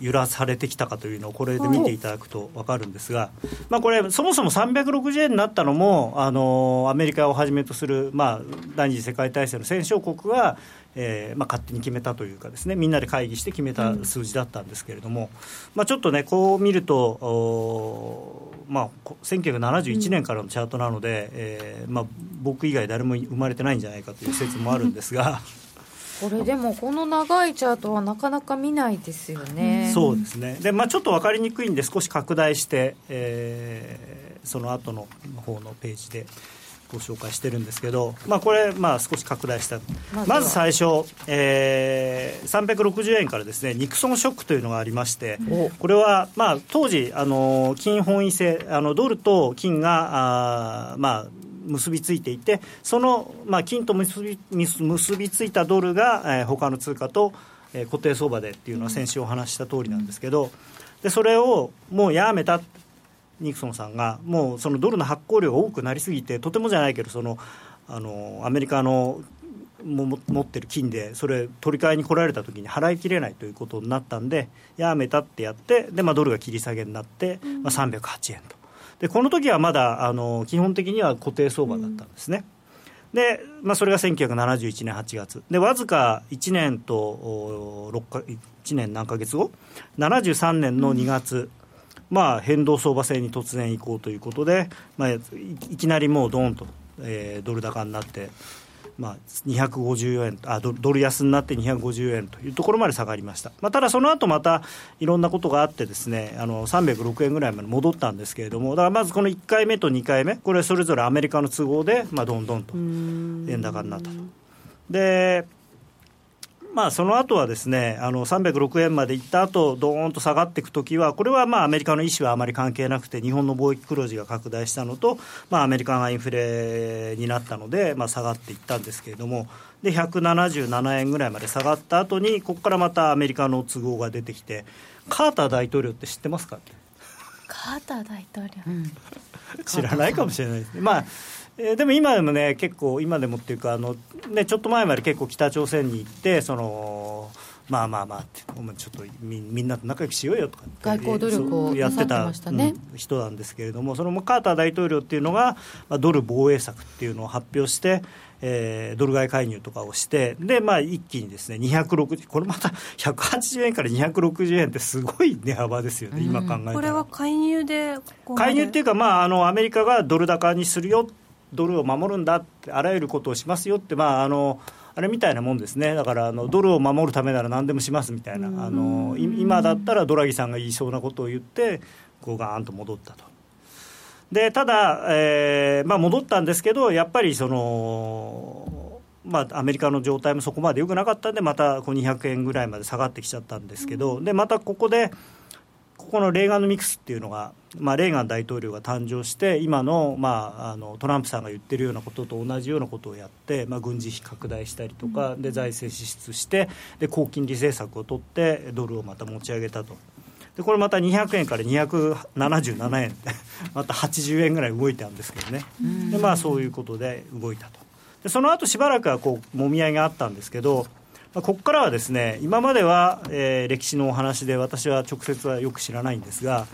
揺らされてきたかというのをこれで見ていただくと分かるんですが、まあ、これそもそも360円になったのもあのアメリカをはじめとする、まあ、第二次世界大戦の戦勝国が、えーまあ、勝手に決めたというかですねみんなで会議して決めた数字だったんですけれども、まあ、ちょっとねこう見るとまあ、1971年からのチャートなので、えーまあ、僕以外誰も生まれてないんじゃないかという説もあるんですが。これでもこの長いチャートはなかなか見ないですよね。そうですね。で、まあ、ちょっと分かりにくいんで少し拡大して、えーその後の方のページでご紹介してるんですけど、まあ、これ、まあ、少し拡大した。まずは。まず最初、えー360円からですねニクソンショックというのがありましてこれは、まあ、当時あの金本位制あのドルと金があーまあ結びついていてその、まあ、金と結び結びついたドルが、えー他の通貨と、えー固定相場でっていうのは先週お話した通りなんですけどでそれをもうやめたニクソンさんがもうそのドルの発行量が多くなりすぎてとてもじゃないけどそのあのアメリカのもも持ってる金でそれ取り替えに来られた時に払いきれないということになったんでやめたってやってで、まあ、ドルが切り下げになって、まあ、308円と。でこの時はまだあの基本的には固定相場だったんですね。で、まあ、それが1971年8月でわずか1年とお6か1年何ヶ月後？73年の2月、まあ、変動相場制に突然移行ということで、まあ、いきなりもうどーんと、えー、ドル高になって。まあ、254円あドル安になって250円というところまで下がりました、まあ、ただその後またいろんなことがあってですねあの306円ぐらいまで戻ったんですけれどもだからまずこの1回目と2回目これそれぞれアメリカの都合で、まあ、どんどんと円高になったと。でまあ、その後はですねあの306円までいった後どーんと下がっていくときは、これはまあアメリカの意思はあまり関係なくて、日本の貿易黒字が拡大したのと、まあ、アメリカがインフレになったので、まあ、下がっていったんですけれども、で177円ぐらいまで下がった後に、ここからまたアメリカの都合が出てきて、カーター大統領って知ってますかカーター大統領、うん、知らないかもしれないですね。まあえー、でも今でもね、結構、今でもっていうかあの、ね、ちょっと前まで結構北朝鮮に行って、そのまあまあまあお前ちょっとみみんなと仲良くしようよとか外交努力をやってた、ね。うん、人なんですけれどもそのカーター大統領っていうのが、まあ、ドル防衛策っていうのを発表して、えー、ドル買い介入とかをしてで、まあ、一気にですね260これまた180円から260円ってすごい値幅ですよね、今考えたら。これは介入で介入っていうか、まあ、あのアメリカがドル高にするよドルを守るんだってあらゆることをしますよって、まあ、あのあれみたいなもんですね、だからあのドルを守るためなら何でもしますみたいな、あの今だったらドラギさんが言いそうなことを言って、こうガーンと戻ったと。でただ、えーまあ、戻ったんですけど、やっぱりその、まあ、アメリカの状態もそこまで良くなかったんで、またこう200円ぐらいまで下がってきちゃったんですけど、でまたここで、ここのレーガンのミクスっていうのが、まあ、レーガン大統領が誕生して今の,、まあ、あのトランプさんが言ってるようなことと同じようなことをやって、まあ、軍事費拡大したりとか、で財政支出してで高金利政策を取ってドルをまた持ち上げたと。でこれまた200円から277円 また80円ぐらい動いたんですけどね、でまあ、そういうことで動いたと。でその後しばらくはこうもみ合いがあったんですけどここからはですね今までは、えー、歴史のお話で私は直接はよく知らないんですが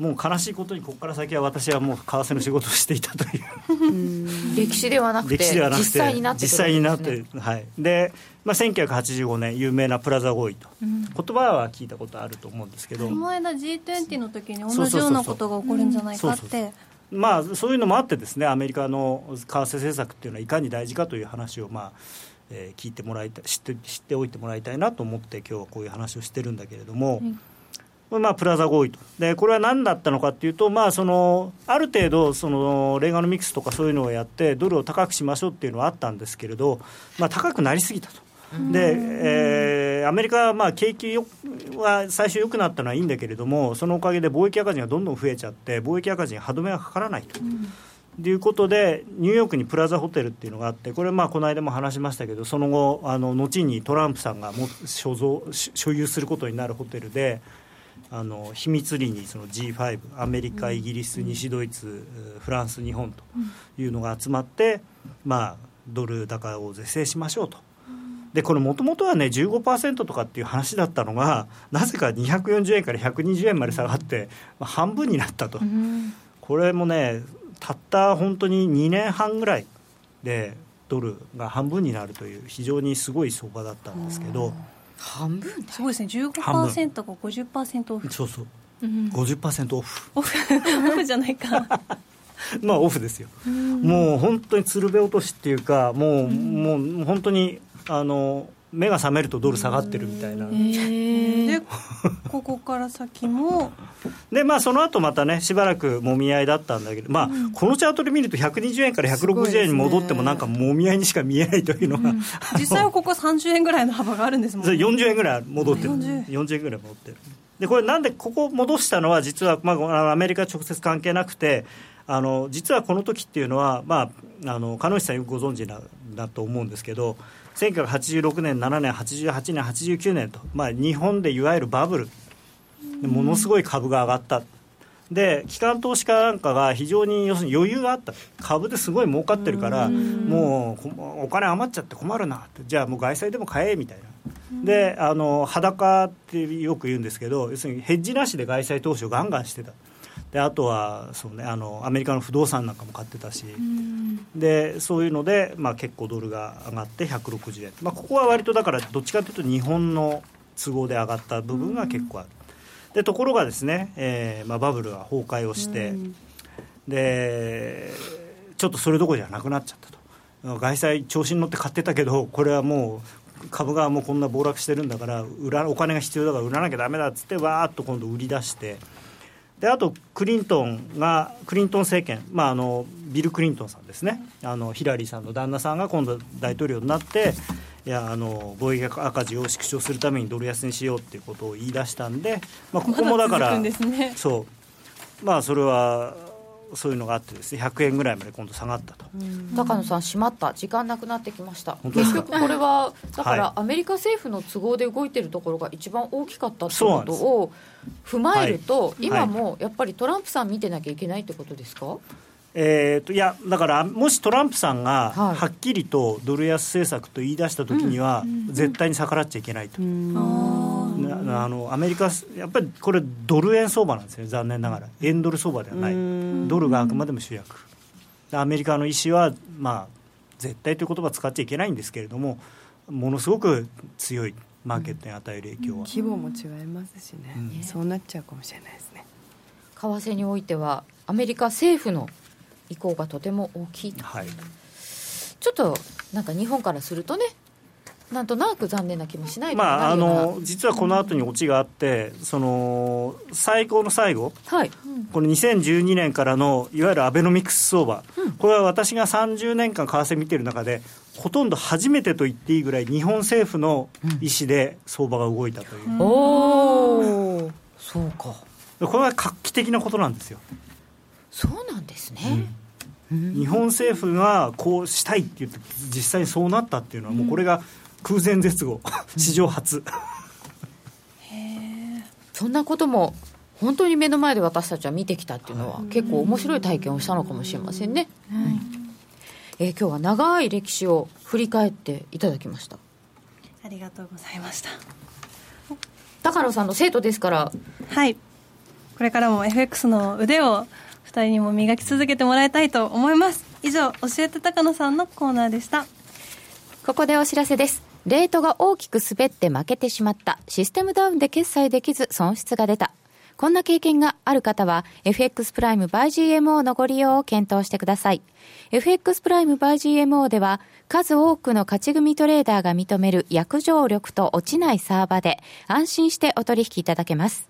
もう悲しいことにここから先は私はもう為替の仕事をしていたという。歴史ではなくて歴史ではなくて実際になって、実際になってはい。で、まあ、1985年有名なプラザ合意と、うん、言葉は聞いたことあると思うんですけど。この間 G20 の時に同じようなことが起こるんじゃないかって。まあそういうのもあってですねアメリカの為替政策っていうのはいかに大事かという話をまあえー、聞いてもらいたい知って知っておいてもらいたいなと思って今日はこういう話をしてるんだけれども、うん、まあ、プラザ合意とでこれは何だったのかというと、まあ、そのある程度そのレーガノミクスとかそういうのをやってドルを高くしましょうっていうのはあったんですけれど、まあ、高くなりすぎたと。で、えー、アメリカはまあ景気は最初良くなったのはいいんだけれどもそのおかげで貿易赤字がどんどん増えちゃって貿易赤字に歯止めがかからないと。うんということで、ニューヨークにプラザホテルっていうのがあって、これ、まあこの間も話しましたけど、その後、あの後にトランプさんがも所蔵所有することになるホテルで、あの秘密裏にその G5、アメリカ、イギリス、西ドイツ、フランス、日本というのが集まって、まあ、ドル高を是正しましょうと。でこれもともとはね15%とかっていう話だったのがなぜか240円から120円まで下がって、まあ、半分になったと、これもねたった本当に2年半ぐらいでドルが半分になるという非常にすごい相場だったんですけど半分すごいですね。15%が50%オフ。そうそう、うん、50%オフ。オフ。オフじゃないか。まあオフですよ、うもう本当に鶴瓶落としっていうかもう,、もう本当にあの目が覚めるとドル下がってるみたいな、で ここから先も。でまあその後またねしばらくもみ合いだったんだけどまあ、うん、このチャートで見ると120円から160円に戻ってもなんかもみ合いにしか見えないというのが、うん、実際はここ30円ぐらいの幅があるんですもんね。40円ぐらい戻ってる。40, 40円。ぐらい戻ってる。でこれなんでここ戻したのは実は、まあ、アメリカ直接関係なくてあの実はこの時っていうのはまああの鹿野さんよくご存知なだと思うんですけど1986年、7年、88年、89年と、まあ、日本でいわゆるバブル、ものすごい株が上がった。で機関投資家なんかが非常に要するに余裕があった。株ですごい儲かってるからもうお金余っちゃって困るなって。じゃあもう外債でも買えみたいな。であの裸ってよく言うんですけど要するにヘッジなしで外債投資をガンガンしてたであとはそう、ね、あのアメリカの不動産なんかも買ってたし、でそういうので、まあ、結構ドルが上がって160円、まあ、ここは割とだからどっちかというと日本の都合で上がった部分が結構ある。でところがですね、えーまあ、バブルが崩壊をして、でちょっとそれどころじゃなくなっちゃったと。外債調子に乗って買ってたけどこれはもう株がもうこんな暴落してるんだから売らお金が必要だから売らなきゃだめだっつってわーっと今度売り出してであとクリントンがクリントン政権、まあ、あのビル・クリントンさんですね。あのヒラリーさんの旦那さんが今度大統領になっていやあの貿易赤字を縮小するためにドル安にしようっていうことを言い出したんで、まあ、ここもだから、ね、そう。まあそれはそういうのがあってですね100円ぐらいまで今度下がったと。高野さん、閉まった。時間なくなってきました。結局これはだからアメリカ政府の都合で動いてるところが一番大きかったってことを踏まえると、今もやっぱりトランプさん見てなきゃいけないってことですか、えーと、いやだからもしトランプさんがはっきりとドル安政策と言い出したときには、絶対に逆らっちゃいけないと。あのアメリカ、やっぱりこれ、ドル円相場なんですよ、残念ながら、円ドル相場ではない、ドルがあくまでも主役、アメリカの意思は、まあ、絶対という言葉を使っちゃいけないんですけれども、ものすごく強いマーケットに与える影響は、規模も違いますしね、うん、そうなっちゃうかもしれないですね。為替においてはアメリカ政府の意向がとても大きい、はい、ちょっとなんか日本からするとねなんとなく残念な気もしないまあ、あの実はこの後にオチがあって、その最高の最後、はい、この2012年からのいわゆるアベノミクス相場、うん、これは私が30年間為替見てる中で、ほとんど初めてと言っていいぐらい、日本政府の意思で相場が動いたという。うん、おおそうか。これは画期的なことなんですよ。そうなんですね、うん、日本政府がこうしたいって言って実際にそうなったっていうのはもうこれが空前絶後。史上初。そんなことも本当に目の前で私たちは見てきたっていうのは結構面白い体験をしたのかもしれませんね、はい、えー、今日は長い歴史を振り返っていただきました。ありがとうございました。高野さんの生徒ですから。はい。これからも FX の腕を2人にも磨き続けてもらいたいと思います以上教えて高野さんのコーナーでしたここでお知らせですレートが大きく滑って負けてしまった。システムダウンで決済できず損失が出た。こんな経験がある方は FX プライム by GMO のご利用を検討してください。FX プライム by GMO では数多くの勝ち組トレーダーが認める約定力と落ちないサーバで安心してお取引いただけます。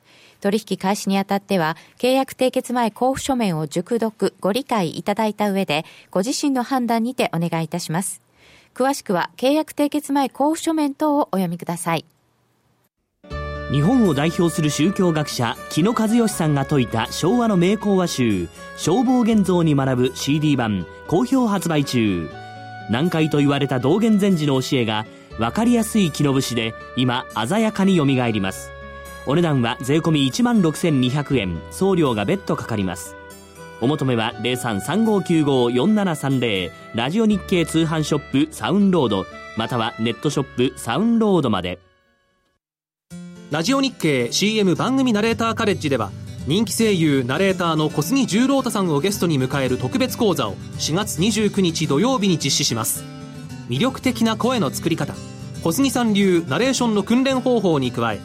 取引開始にあたっては、契約締結前交付書面を熟読、ご理解いただいた上で、ご自身の判断にてお願いいたします。詳しくは、契約締結前交付書面等をお読みください。日本を代表する宗教学者木野和義さんが説いた昭和の名講話集「消防現像」に学ぶ CD 版好評発売中難解と言われた道元禅師の教えが分かりやすい木の節で今鮮やかによみがえりますお値段は税込1万6200円。送料が別途かかります。お求めは0335954730ラジオ日経通販ショップサウンロード。またはネットショップサウンロードまで。ラジオ日経 CM 番組ナレーターカレッジでは人気声優ナレーターの小杉十郎太さんをゲストに迎える特別講座を4月29日土曜日に実施します。魅力的な声の作り方。小杉さん流ナレーションの訓練方法に加え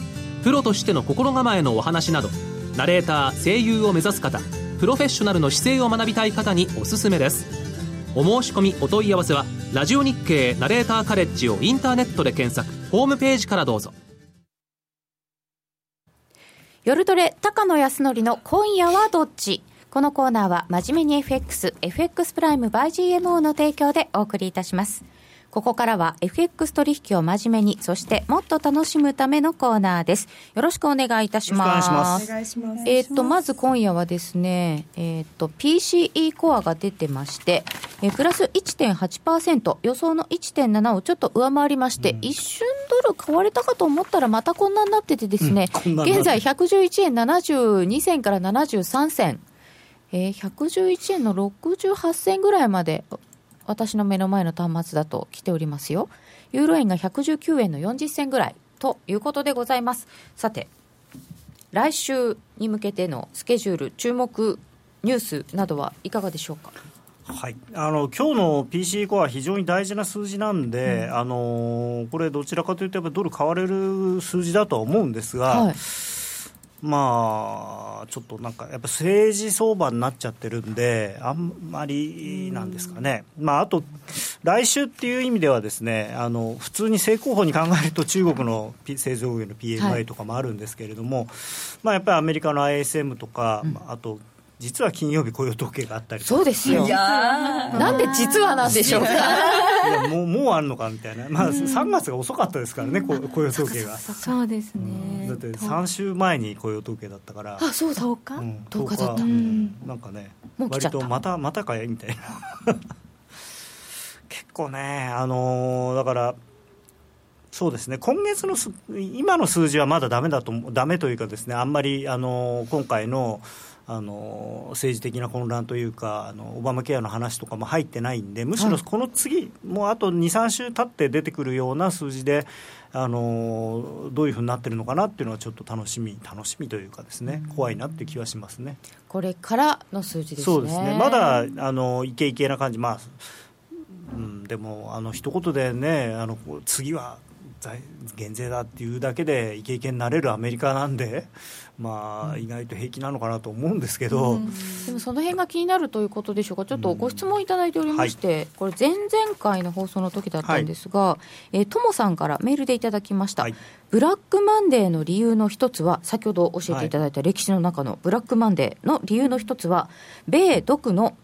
プロとしての心構えのお話などナレーター声優を目指す方プロフェッショナルの姿勢を学びたい方におすすめです。お申し込みお問い合わせはラジオ日経ナレーターカレッジをインターネットで検索ホームページからどうぞ。夜トレ高野康則の今夜はどっち？このコーナーは真面目に FX、FX プライム by GMO の提供でお送りいたします。ここからは FX 取引を真面目に、そしてもっと楽しむためのコーナーです。よろしくお願いいたします。お願いします。えっ、と、まず今夜はですね、えっ、と、PCE コアが出てまして、えープラス1.8%、予想の1.7をちょっと上回りまして、一瞬ドル買われたかと思ったらまたこんなになっててですね、うん現在111円72銭から73銭、えー111円の68銭ぐらいまで私の目の前の端末だと来ておりますよ。ユーロ円が119円の40銭ぐらいということでございます。さて来週に向けてのスケジュール注目ニュースなどはいかがでしょうか？はい、あの今日の PC コアは非常に大事な数字なんで、あのこれ、どちらかというと、やっぱりドル買われる数字だとは思うんですが、はいまあ、ちょっとなんか、やっぱ政治相場になっちゃってるんで、あんまりなんですかね、まあ、あと、来週っていう意味では、ですねあの普通に正攻法に考えると、中国の製造業のは PMI いとかもあるんですけれども、まあ、やっぱりアメリカの ISM とか、あと、実は金曜日雇用統計があったりとか。そうですよ。なんで実はなんでしょうか？いやもう もうあるのかみたいな、まあ、3月が遅かったですからね、こ雇用統計が。そうですね。だって3週前に雇用統計だったから、あそうだ。10日、うん。10日だった。うん。なんかね、もう来ちゃった。割とまたまたかいみたいな、結構ね、あのーだから、そうですね、今月のす今の数字はまだだめだと思う、ダメというかですね、あんまり、あのー今回の、あのー政治的な混乱というかあのオバマケアの話とかも入ってないんでむしろこの次、もうあと23週経って出てくるような数字で、あのーどういうふうになってるのかなっていうのはちょっと楽しみ楽しみというかですね怖いなっていう気はしますね。これからの数字ですね。そうですね。まだあのイケイケな感じ、まあうん、でもあの一言でねあの次は大減税だっていうだけでイケイケになれるアメリカなんで、まあ、意外と平気なのかなと思うんですけど、でもその辺が気になるということでしょうか、ちょっとご質問いただいておりまして、これ、前々回の放送の時だったんですが、えーともさんからメールでいただきました、はい。ブラックマンデーの理由の一つは、先ほど教えていただいた歴史の中のブラックマンデーの理由の一つは、米独の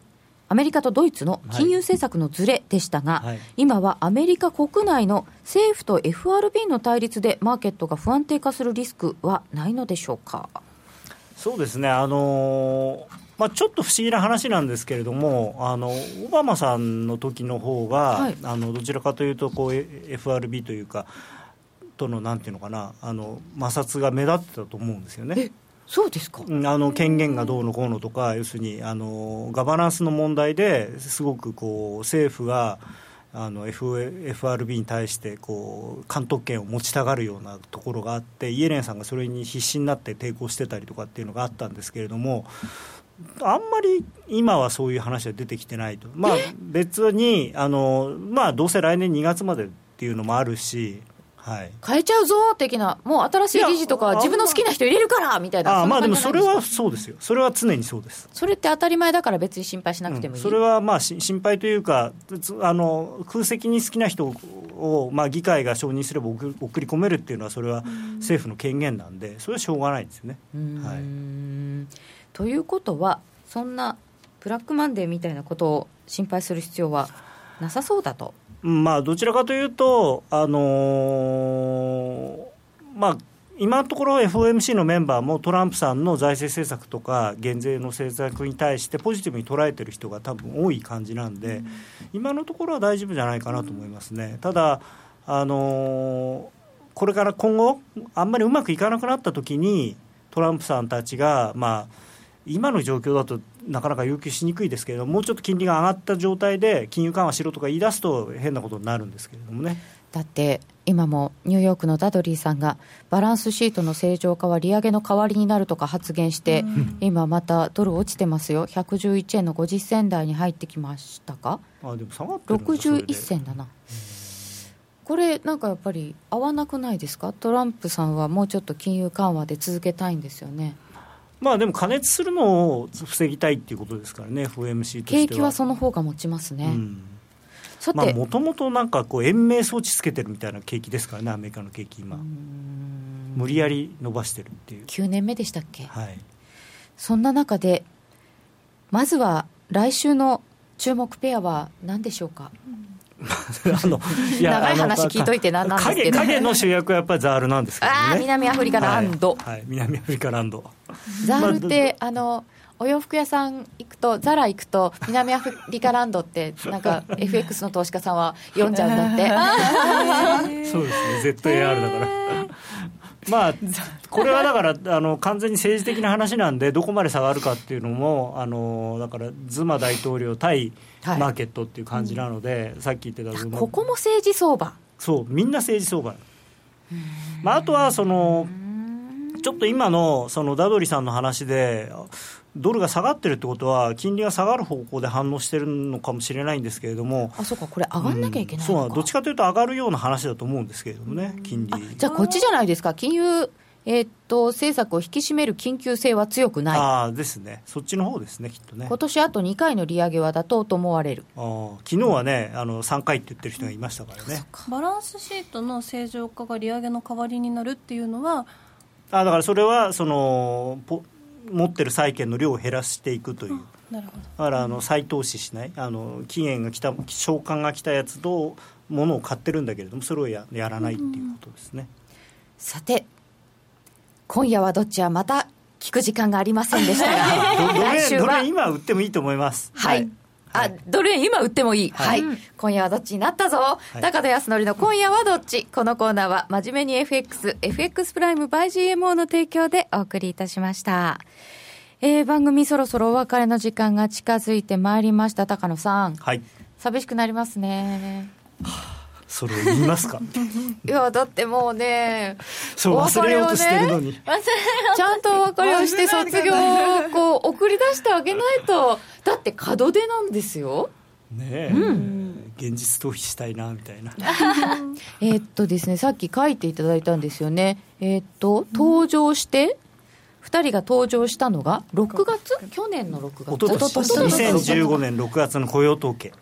アメリカとドイツの金融政策のずれでしたが、はい今はアメリカ国内の政府と FRB の対立でマーケットが不安定化するリスクはないのでしょうか？そうですね、あのーまあ、ちょっと不思議な話なんですけれども、あのオバマさんの時の方が、はいあのどちらかというとこう、え FRB というか、とのなんていうのかな、あの摩擦が目立ってたと思うんですよね。そうですかうんあの権限がどうのこうのとか、要するにあのガバナンスの問題ですごくこう政府があの FRB に対してこう監督権を持ちたがるようなところがあって、イエレンさんがそれに必死になって抵抗してたりとかっていうのがあったんですけれども、あんまり今はそういう話は出てきてないと、まあ、別にあの、まあ、どうせ来年2月までっていうのもあるし。はい、変えちゃうぞ的な、もう新しい理事とか、自分の好きな人入れるからみたいな、あまあでもそれはそそうですよ、それは常にそうです。それって当たり前だから、別に心配しなくてもいい、うん。それはまあし心配というか、つあの空席に好きな人を、まあ、議会が承認すれば送り込めるっていうのは、それは政府の権限なんで、それはしょうがないですよね。はい。ということは、そんなブラックマンデーみたいなことを心配する必要はなさそうだと。うんまあ、どちらかというと、あのーまあ、今のところ FOMC のメンバーもトランプさんの財政政策とか減税の政策に対してポジティブに捉えてる人が多分多い感じなんで、今のところは大丈夫じゃないかなと思いますね。ただあのーこれから今後、あんまりうまくいかなくなった時にトランプさんたちが、まあ、今の状況だとなかなか要求しにくいですけれども、もうちょっと金利が上がった状態で金融緩和しろとか言い出すと変なことになるんですけれどもね。だって今もニューヨークのダドリーさんがバランスシートの正常化は利上げの代わりになるとか発言して、今またドル落ちてますよ。111円の50銭台に入ってきましたか？あでも下がってるんだそれで。61銭だな。これなんかやっぱり合わなくないですか？トランプさんはもうちょっと金融緩和で続けたいんですよねまあでも加熱するのを防ぎたいっていうことですからね、FOMC としては。景気はその方が持ちますね、うんもともとなんかこう延命装置つけてるみたいな景気ですからね、アメリカの景気今。無理やり伸ばしてるっていう。9年目でしたっけ？はい。そんな中でまずは来週の注目ペアは何でしょうか？あのい長い話聞いといてなんなんですけど。影影の主役はやっぱりザールなんですけどね。ああ南アフリカランド、はい、はい南アフリカランド。ザールって、あのお洋服屋さん行くとザラ行くと南アフリカランドってなんか FX の投資家さんは読んじゃうんだって。そうですね ZAR だから。まあこれはだからあの完全に政治的な話なんでどこまで下がるかっていうのもあのだからズマ大統領対はいマーケットっていう感じなので、さっき言ってたここも政治相場。そうみんな政治相場、まあ、あとはそのちょっと今のそのダドリさんの話でドルが下がってるってことは金利が下がる方向で反応してるのかもしれないんですけれどもあそうかこれ上がんなきゃいけないそうのか、どっちかというと上がるような話だと思うんですけれどもね金利。じゃあこっちじゃないですか。金融えーっと政策を引き締める緊急性は強くない。ああですね。そっちの方ですねきっとね。今年あと2回の利上げは妥当と思われる。あー昨日はねあの3回って言ってる人がいましたからね。バランスシートの正常化が利上げの代わりになるっていうのはあだからそれはそのポ持ってる債券の量を減らしていくという。なるほど。だからあの再投資しない。あの期限が来た償還が来たやつとものを買ってるんだけれどもそれをややらないっていうことですね、さて今夜はどっちはまた聞く時間がありませんでしたが はどれ今売ってもいいと思いますはい。あ、ドル円今売ってもいい。は。はいい今夜はどっちになったぞ。い高田康則の今夜はどっちこのコーナーは真面目に FX、FX プライム by GMO の提供でお送りいたしました。えー、番組そろそろお別れの時間が近づいてまいりました。高野さん。はい寂しくなりますね。それを言いますか？いや、だってもうね、そう忘れようとしてるのに、ちゃんとお別れをして卒業をこう送り出してあげないと。だって門出なんですよ。ねえ、現実逃避したいなみたいな。えーっとですね、さっき書いていただいたんですよね。えーっと、登場して、2人が登場したのが6月？去年の6月。一昨年。2015年。6月の雇用統計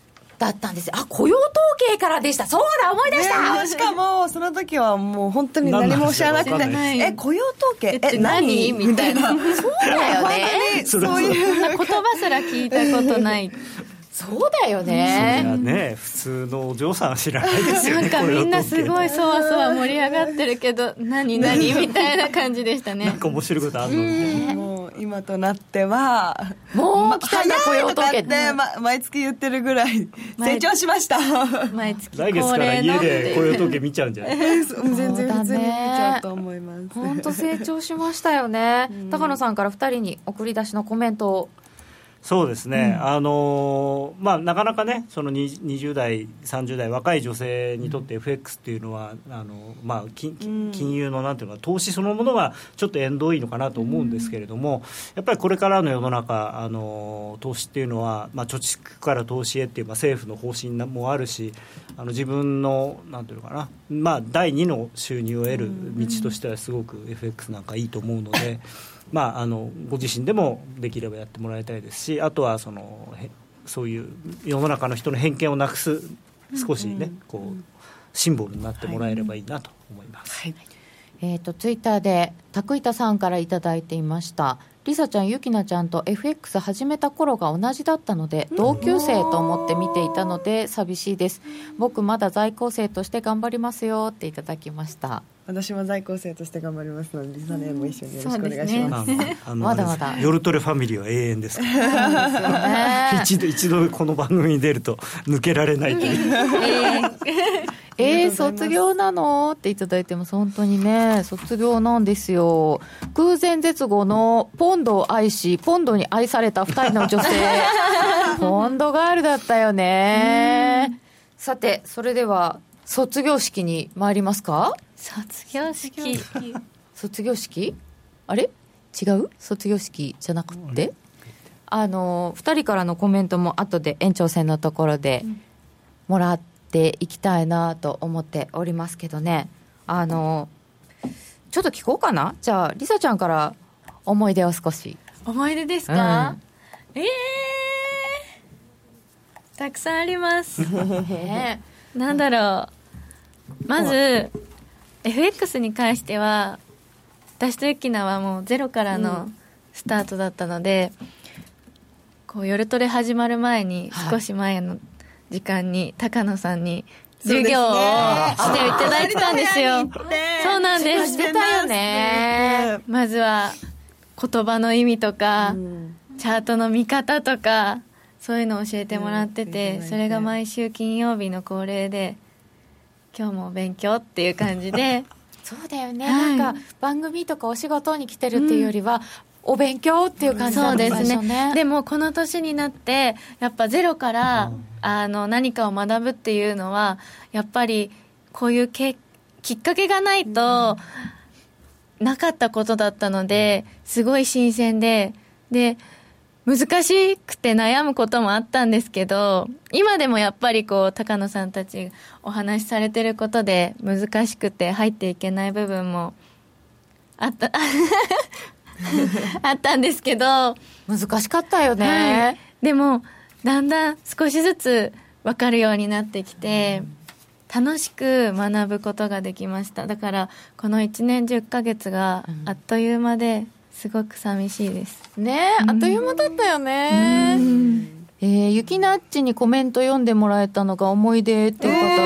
だったんです。よあ雇用統計からでした。そうだ思い出した、しかもその時はもう本当に何も知らなくて。何なんです「え雇用統計？え何?」みたいな。そうだよね。そういう。言葉すら聞いたことない。そうだよそりゃねね普通のお嬢さんは知らないですよねなんかみんなすごい雇そわそわ盛り上がってるけど何何みたいな感じでしたね。なんか面白いことあるのにもう今となってはもう来たんだ雇用統計って、ま、毎月言ってるぐらい成長しました。毎月来月から家で雇用統計見ちゃうんじゃない？全然普通に見ちゃうと思います。本当成長しましたよね。高野さんから2人に送り出しのコメントをそうですね、あのーまあ、なかなかね、そのに20代、30代、若い女性にとって FX っていうのは、あのまあ、金金金融のなんていうのか、投資そのものがちょっと縁遠いのかなと思うんですけれども、やっぱりこれからの世の中、あの投資っていうのは、まあ、貯蓄から投資へっていう、まあ、政府の方針もあるし、あの自分のなんていうのかな、まあ、第二の収入を得る道としては、すごく FX なんかいいと思うので。まあ、あのご自身でもできればやってもらいたいですしあとはそのへそういう世の中の人の偏見をなくす少しね、こうシンボルになってもらえればいいなと思います。えー、とツイッターでタクイタさんからいただいていました。リサちゃん、ユキナちゃんと FX 始めた頃が同じだったので同級生と思って見ていたので寂しいです。僕まだ在校生として頑張りますよっていただきました私も在校生として頑張りますのでリサネも一緒によろしくお願いします。まああのまだまだ。夜トレファミリーは永遠ですから。一度一度この番組に出ると抜けられないという。えー、卒業なの？っていただいてます。本当にね。卒業なんですよ。空前絶後のポンドを愛しポンドに愛された2人の女性。ポンドガールだったよね。さてそれでは卒業式に参りますか？卒業式。卒業式？あれ？違う？卒業式じゃなくて？あの2人からのコメントも後で延長戦のところでもらっていきたいなと思っておりますけどね。あのちょっと聞こうかな？じゃありさちゃんから思い出を少し。思い出ですか、ええー、たくさんあります。ね。なんだろうまず FX に関しては私とユキナはもうゼロからのスタートだったので、こう夜トレ始まる前にはい。少し前の時間に高野さんに授業をしていただいてたんですよ。そうなんです。してたよね。まずは言葉の意味とか、チャートの見方とか、そういうのを教えてもらってて、それが毎週金曜日の恒例で、今日もお勉強っていう感じで、そうだよね、はい。なんか番組とかお仕事に来てるっていうよりは、お勉強っていう感じそうですだった最初ね。でもこの年になってやっぱゼロから、あの何かを学ぶっていうのはやっぱりこういうけきっかけがないと、なかったことだったのですごい新鮮でで難しくて悩むこともあったんですけど今でもやっぱりこう高野さんたちお話しされてることで難しくて入っていけない部分もあった あったんですけど難しかったよね、はい、でもだんだん少しずつ分かるようになってきて、楽しく学ぶことができました。だからこの1年10ヶ月があっという間ですごく寂しいです、ねあっという間だったよね、えー、ゆきなっちにコメント読んでもらえたのが思い出っていう方いらっ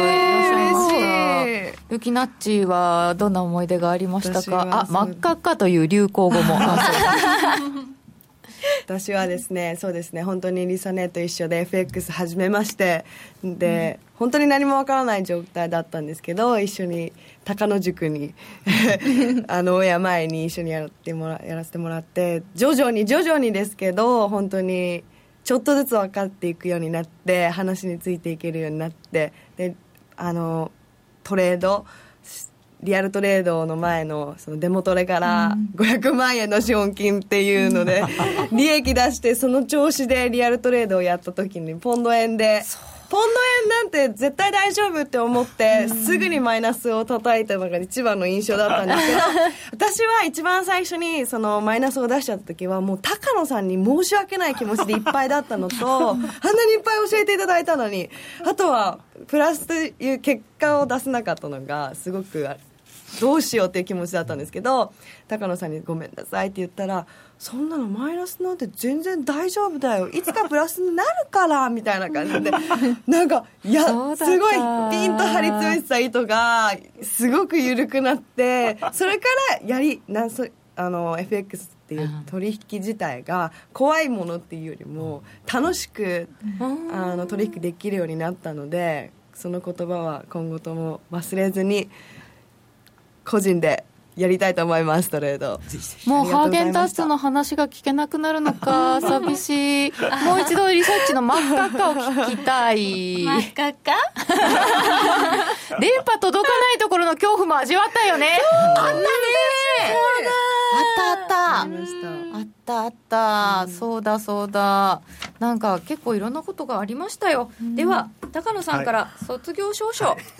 しゃいました、ゆきなっちはどんな思い出がありましたか？あ真っ赤っかという流行語もあそう 私はですねそうですね本当にリサネと一緒で FX 始めましてで、本当に何もわからない状態だったんですけど一緒に高野塾に あの親前に一緒にやってもらやらせてもらって徐々に徐々にですけど本当にちょっとずつ分かっていくようになって話についていけるようになってであのトレードリアルトレードの前のそのデモトレから500万円の資本金っていうので、利益出してその調子でリアルトレードをやった時にポンド円でポンド円なんて絶対大丈夫って思ってすぐにマイナスを叩いたのが一番の印象だったんですけど 私は一番最初にそのマイナスを出しちゃった時はもう高野さんに申し訳ない気持ちでいっぱいだったのと あんなにいっぱい教えていただいたのにあとはプラスという結果を出せなかったのがすごくどうしようっていう気持ちだったんですけど高野さんに「ごめんなさい」って言ったら「そんなのマイナスなんて全然大丈夫だよ。いつかプラスになるから」みたいな感じで。なんかいやすごだいピンと張り詰めてた糸がすごく緩くなってそれからやりなんそあの FX っていう取引自体が怖いものっていうよりも楽しくあの取引できるようになったのでその言葉は今後とも忘れずに個人でやりたいと思いますトレード。もうハーゲンダッツの話が聞けなくなるのか寂しい。もう一度リサッチの真っ赤っかを聞きたい。真っ赤っか電波届かないところの恐怖も味わったよね。あったね。あったあった。ありましたあったあった、そうだそうだ。なんか結構いろんなことがありましたよ、では高野さんから卒業証書、はい。す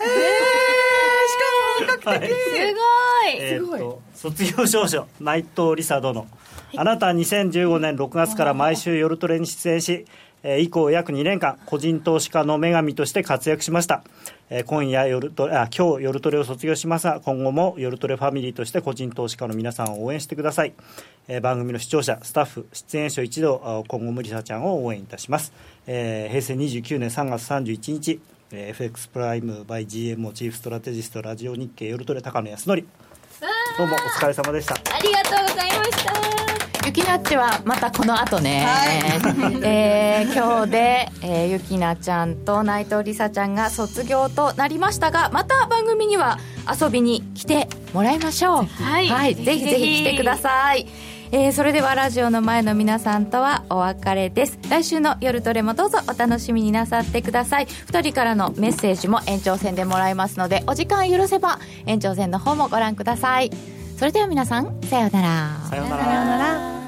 ごい。えーっと卒業証書内藤梨沙殿、あなたは2015年6月から毎週夜トレに出演し、えー以降約2年間個人投資家の女神として活躍しました、え今夜夜トレあ今日夜トレを卒業しますが今後も夜トレファミリーとして個人投資家の皆さんを応援してください、え番組の視聴者スタッフ出演者一同今後もりさちゃんを応援いたします、えー平成29年3月31日 FX プライム by GMO チーフストラテジストラジオ日経夜トレ高野康則。どうもお疲れ様でした。ありがとうございました。ゆきなっちはまたこの後ね、えー今日で、えーゆきなちゃんと内藤梨沙ちゃんが卒業となりましたがまた番組には遊びに来てもらいましょう。はい。ぜひぜひ来てくださいえーそれではラジオの前の皆さんとはお別れです。来週の夜トレもどうぞお楽しみになさってください。2人からのメッセージも延長戦でもらいますのでお時間許せば延長戦の方もご覧ください。それでは皆さんさようなら。さようなら。さようなら